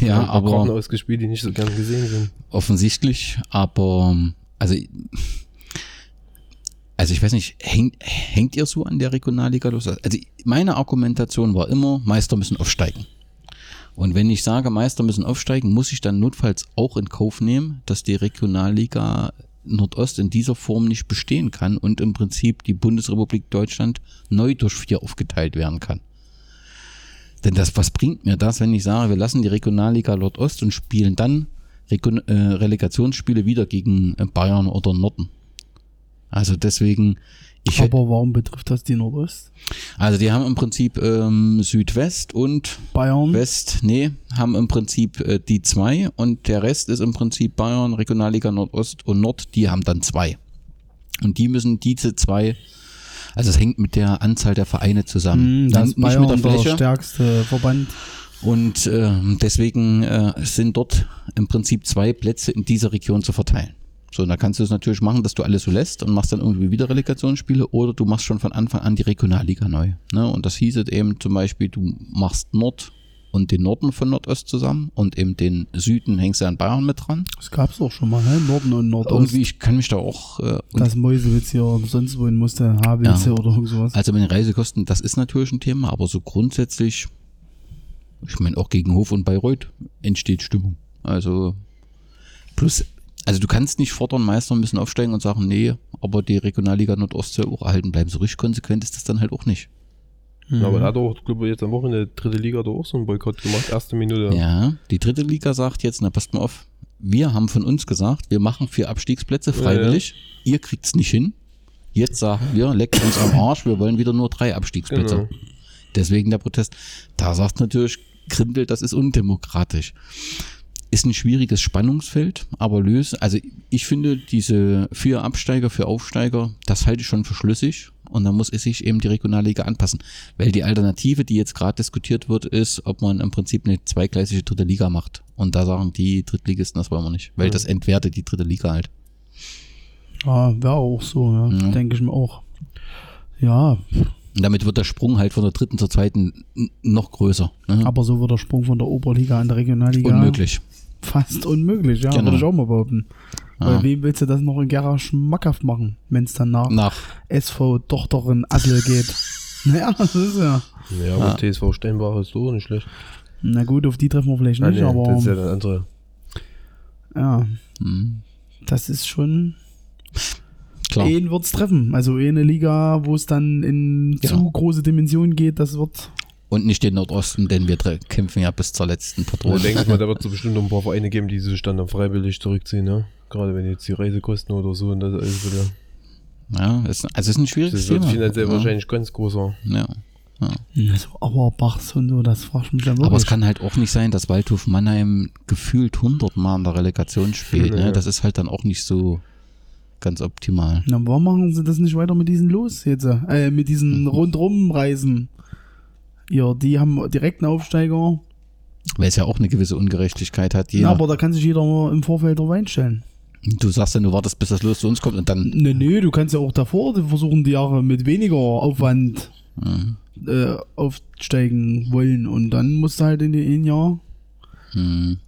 Ja, paar Karten aber ausgespielt, die nicht so gern gesehen sind. offensichtlich, aber also also ich weiß nicht, hängt, hängt ihr so an der Regionalliga los? Also meine Argumentation war immer, Meister müssen aufsteigen. Und wenn ich sage, Meister müssen aufsteigen, muss ich dann notfalls auch in Kauf nehmen, dass die Regionalliga Nordost in dieser Form nicht bestehen kann und im Prinzip die Bundesrepublik Deutschland neu durch vier aufgeteilt werden kann. Denn das, was bringt mir das, wenn ich sage, wir lassen die Regionalliga Nordost und spielen dann Regu äh, Relegationsspiele wieder gegen äh, Bayern oder Norden? Also deswegen, ich Aber warum betrifft das die Nordost? Also die haben im Prinzip ähm, Südwest und Bayern. West, nee, haben im Prinzip äh, die zwei und der Rest ist im Prinzip Bayern, Regionalliga Nordost und Nord, die haben dann zwei. Und die müssen diese zwei, also es hängt mit der Anzahl der Vereine zusammen. Dann das ist Bayern mit der der Fläche. stärkste Verband. Und äh, deswegen äh, sind dort im Prinzip zwei Plätze in dieser Region zu verteilen. So, und da kannst du es natürlich machen, dass du alles so lässt und machst dann irgendwie wieder Relegationsspiele oder du machst schon von Anfang an die Regionalliga neu. Ne? Und das hieße eben zum Beispiel, du machst Nord und den Norden von Nordost zusammen und eben den Süden hängst du an Bayern mit dran. Das gab es auch schon mal, ne? Norden und Nordost. Irgendwie, ich kann mich da auch, äh, dass Mäusewitz hier sonst wohin musste, Havelse Ja. oder irgend sowas. also mit den Reisekosten, das ist natürlich ein Thema, aber so grundsätzlich, ich meine, auch gegen Hof und Bayreuth entsteht Stimmung. Also, plus, also du kannst nicht fordern, Meister müssen aufsteigen und sagen, nee, aber die Regionalliga Nordost soll auch erhalten bleiben. So richtig konsequent ist das dann halt auch nicht. Ja, aber er hat auch, glaube ich, jetzt am Wochenende dritte Liga da auch so einen Boykott gemacht, erste Minute. Ja, die dritte Liga sagt jetzt, na passt mal auf, wir haben von uns gesagt, wir machen vier Abstiegsplätze freiwillig, ihr kriegt's nicht hin. Jetzt sagen wir, leckt uns am Arsch, wir wollen wieder nur drei Abstiegsplätze. Genau. Deswegen der Protest. Da sagt natürlich Grindel, das ist undemokratisch. Ist ein schwieriges Spannungsfeld, aber lösen. Also ich finde diese vier Absteiger für Aufsteiger, das halte ich schon für schlüssig. Und dann muss es sich eben die Regionalliga anpassen. Weil die Alternative, die jetzt gerade diskutiert wird, ist, ob man im Prinzip eine zweigleisige dritte Liga macht. Und da sagen die Drittligisten, das wollen wir nicht. Weil das entwertet die dritte Liga halt. Ja, wäre auch so, ja. Ja. Denke ich mir auch. Ja, Und damit wird der Sprung halt von der dritten zur zweiten noch größer. Ne? aber so wird der Sprung von der Oberliga an der Regionalliga Unmöglich. Fast unmöglich, ja, Genau. würde ich auch mal behaupten. Ja. Weil wem willst du das noch in Gera schmackhaft machen, wenn es dann nach Nach SV-Tochterin Assel geht? Naja, das ist ja. Ja, aber TSV Steinbach ist so nicht schlecht. Na gut, auf die treffen wir vielleicht Ah, nicht, nee, aber das ist ja der andere. ja, hm, das ist schon. klar. Einen wird's treffen. Also eine Liga, wo es dann in Ja. zu große Dimensionen geht, das wird. Und nicht den Nordosten, denn wir kämpfen ja bis zur letzten Patrone. denke ich mal, da wird es bestimmt noch ein paar Vereine geben, die sich dann, dann freiwillig zurückziehen, ne? Gerade wenn jetzt die Reisekosten oder so und das alles wieder. Ja, ist, also ist ein schwieriges Das wird Thema. finanziell ja. wahrscheinlich ganz großer. Ja. Also Auerbachs und so, das mich dann wirklich. Aber es kann halt auch nicht sein, dass Waldhof Mannheim gefühlt 100 Mal in der Relegation spielt. Ja. Ne? Das ist halt dann auch nicht so ganz optimal. Na, warum machen sie das nicht weiter mit diesen Los jetzt? Äh, mit diesen Rundrum-Reisen? Ja, die haben direkt einen Aufsteiger. Weil es ja auch eine gewisse Ungerechtigkeit hat. Ja, Jeder, aber da kann sich jeder im Vorfeld drauf einstellen. du sagst ja, du wartest, bis das Los zu uns kommt und dann. Nee, nee, du kannst ja auch davor versuchen, die Jahre mit weniger Aufwand Mhm. äh, aufsteigen wollen. Und dann musst du halt in den Jahr. Mhm.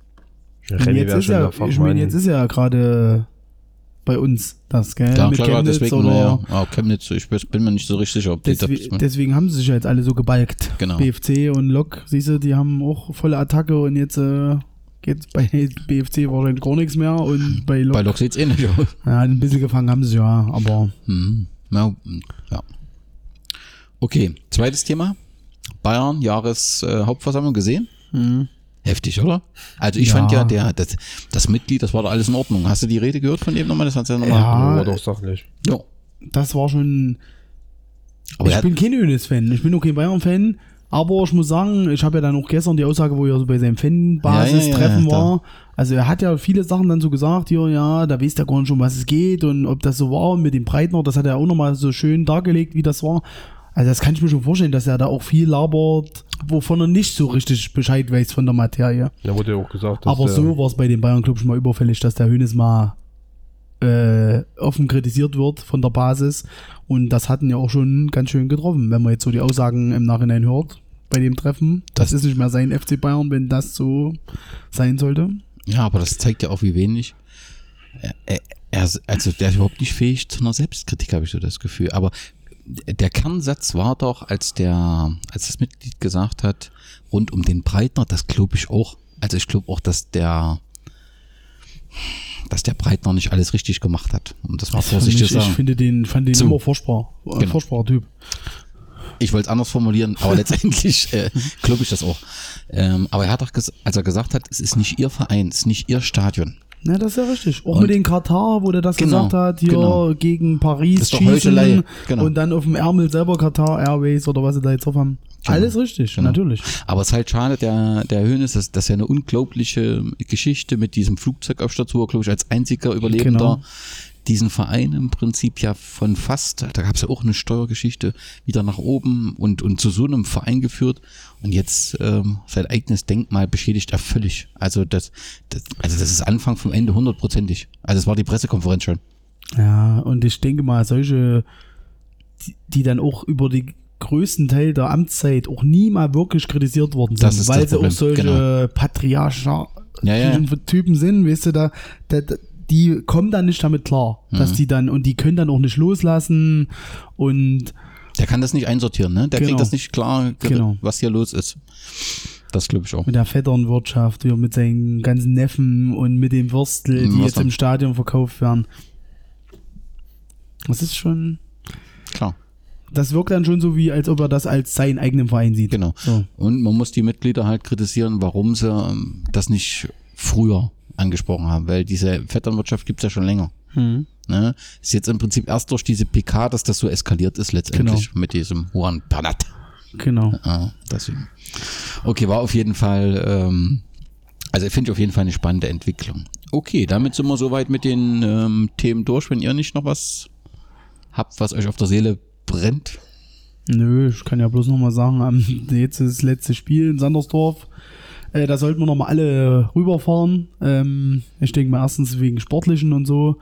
Jetzt ist ja, ich meine, jetzt ist ja gerade bei uns das, gell? Klar, mit klar, Chemnitz deswegen, oder ja, Chemnitz, ich bin mir nicht so richtig sicher, ob die Deswe das. deswegen haben sie sich ja jetzt alle so gebalgt. Genau. BFC und Lok, siehst du, die haben auch volle Attacke und jetzt äh, geht bei BFC wahrscheinlich gar nichts mehr und bei Lok, Bei Lok sieht es ähnlich aus. ja, ein bisschen gefangen haben sie ja, aber Mhm. Ja, ja. Okay, zweites Thema. Bayern, Jahreshauptversammlung äh, Hauptversammlung gesehen? Heftig, oder? Also ich Ja. fand ja, der, das, das Mitglied, das war da alles in Ordnung. Hast du die Rede gehört von dem nochmal? Das hat's ja nochmal. Ja. war doch sachlich. Ja. das war schon. Aber ich er hat, bin kein Önes-Fan, ich bin auch kein Bayern-Fan, aber ich muss sagen, ich habe ja dann auch gestern die Aussage, wo er so bei seinem Fanbasis-Treffen Ja, ja, ja, war. Also er hat ja viele Sachen dann so gesagt, hier, ja, da weiß der gar nicht, um was es geht und ob das so war und mit dem Breitner, das hat er auch nochmal so schön dargelegt, wie das war. Also das kann ich mir schon vorstellen, dass er da auch viel labert, wovon er nicht so richtig Bescheid weiß von der Materie. Da wurde ja auch gesagt, dass Aber so war es bei den Bayern Club schon mal überfällig, dass der Hönes mal äh, offen kritisiert wird von der Basis. Und das hatten ja auch schon ganz schön getroffen, wenn man jetzt so die Aussagen im Nachhinein hört bei dem Treffen. Das, ist nicht mehr sein FC Bayern, wenn das so sein sollte. ja, aber das zeigt ja auch, wie wenig. Er, er, also der ist überhaupt nicht fähig zu einer Selbstkritik, habe ich so das Gefühl. Aber der Kernsatz war doch, als der, als das Mitglied gesagt hat, rund um den Breitner, das glaube ich auch. Also ich glaube auch, dass der, dass der Breitner nicht alles richtig gemacht hat. Und das war vorsichtig zu ich sagen. finde den, fand den So. immer furchtbar. Äh, Genau. Furchtbarer Typ. Ich wollte es anders formulieren, aber letztendlich äh, glaube ich das auch. Ähm, aber er hat auch, als er gesagt hat, es ist nicht ihr Verein, es ist nicht ihr Stadion. Ja, das ist ja richtig. Auch Und- mit den Katar, wo der das Genau, gesagt hat, hier genau. gegen Paris schießen genau. und dann auf dem Ärmel selber Katar Airways oder was sie da jetzt drauf haben. Genau. Alles richtig, Genau. natürlich. Aber es ist halt schade, der, der Hönes, das, das ist ja eine unglaubliche Geschichte mit diesem Flugzeugabsturz, wo er, glaube ich, als einziger Überlebender Genau. Diesen Verein im Prinzip ja von fast, da gab es ja auch eine Steuergeschichte, wieder nach oben und, und zu so einem Verein geführt und jetzt ähm, sein eigenes Denkmal beschädigt er völlig. Also das, das, also das ist Anfang vom Ende hundertprozentig. Also es war die Pressekonferenz schon. Ja, und ich denke mal, solche, die, die dann auch über die größten Teil der Amtszeit auch nie mal wirklich kritisiert worden sind, weil sie auch solche genau. patriarcher Ja, ja. Typen sind, weißt du, da, da, da die kommen dann nicht damit klar, dass Mhm. die dann, und die können dann auch nicht loslassen und Der kann das nicht einsortieren, ne? Der Genau. kriegt das nicht klar, ge- Genau. was hier los ist. Das glaube ich auch. mit der Vetternwirtschaft, hier mit seinen ganzen Neffen und mit dem Würstel, die Was jetzt dann? im Stadion verkauft werden. Das ist schon, Klar. das wirkt dann schon so wie, als ob er das als seinen eigenen Verein sieht. Genau. So. Und man muss die Mitglieder halt kritisieren, warum sie ähm, das nicht früher angesprochen haben, weil diese Vetternwirtschaft gibt's ja schon länger. Hm. Ne? Ist jetzt im Prinzip erst durch diese PK, dass das so eskaliert ist letztendlich Genau. mit diesem Juan Bernat. Genau. Ja, deswegen. Okay, war auf jeden Fall, ähm, also ich finde auf jeden Fall eine spannende Entwicklung. Okay, damit sind wir soweit mit den ähm, Themen durch. Wenn ihr nicht noch was habt, was euch auf der Seele brennt, Nö, ich kann ja bloß noch mal sagen, am, jetzt ist das letzte Spiel in Sandersdorf. Äh, da sollten wir noch mal alle rüberfahren. Ähm, ich denke mal erstens wegen Sportlichen und so.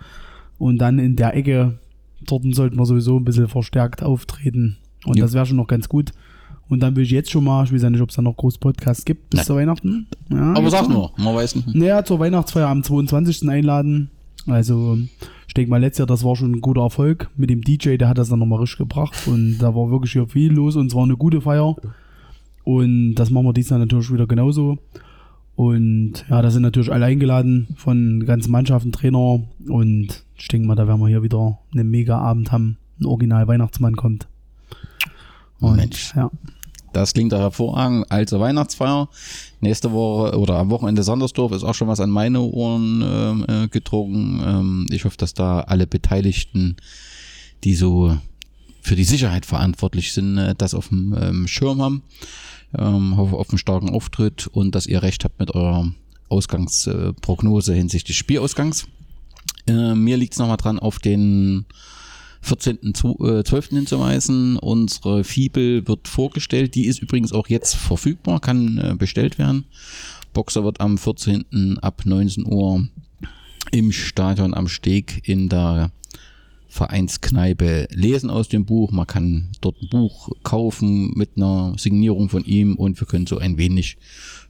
Und dann in der Ecke, dort sollten wir sowieso ein bisschen verstärkt auftreten. Und Ja. das wäre schon noch ganz gut. Und dann will ich jetzt schon mal, ich weiß ja nicht, ob es da noch groß Podcasts gibt bis Nein. zu Weihnachten. Ja, aber sag nur, man weiß nicht. Naja, zur Weihnachtsfeier am 22. einladen. Also, ich denke mal, letztes Jahr, das war schon ein guter Erfolg. Mit dem DJ, der hat das dann nochmal richtig gebracht. Und da war wirklich hier viel los und es war eine gute Feier. Und das machen wir diesmal natürlich wieder genauso. Und ja, da sind natürlich alle eingeladen von ganzen Mannschaften, Trainer. Und ich denke mal, da werden wir hier wieder einen Mega-Abend haben. Ein Original-Weihnachtsmann kommt. Und, Mensch. Ja. Das klingt doch hervorragend. Also Weihnachtsfeier. Nächste Woche oder am Wochenende Sandersdorf ist auch schon was an meine Ohren ähm, äh, gedrungen. Ähm, ich hoffe, dass da alle Beteiligten, die so für die Sicherheit verantwortlich sind, äh, das auf dem ähm, Schirm haben. Ähm, hoffe auf einen starken Auftritt und dass ihr recht habt mit eurer Ausgangsprognose hinsichtlich Spielausgangs. Äh, mir liegt es nochmal dran, auf den 14.12. hinzuweisen. Unsere Fibel wird vorgestellt. Die ist übrigens auch jetzt verfügbar, kann äh, bestellt werden. Boxer wird am 14. ab 19 Uhr im Stadion am Steg in der Vereinskneipe lesen aus dem Buch. Man kann dort ein Buch kaufen mit einer Signierung von ihm und wir können so ein wenig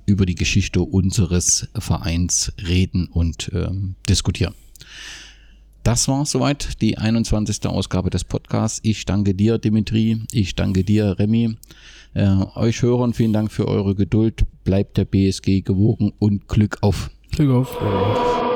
über die Geschichte unseres Vereins reden und ähm, diskutieren. Das war soweit die 21. Ausgabe des Podcasts. Ich danke dir, Dimitri. Ich danke dir, Remy. Äh, euch Hörern vielen Dank für eure Geduld. Bleibt der BSG gewogen und Glück auf. Glück auf.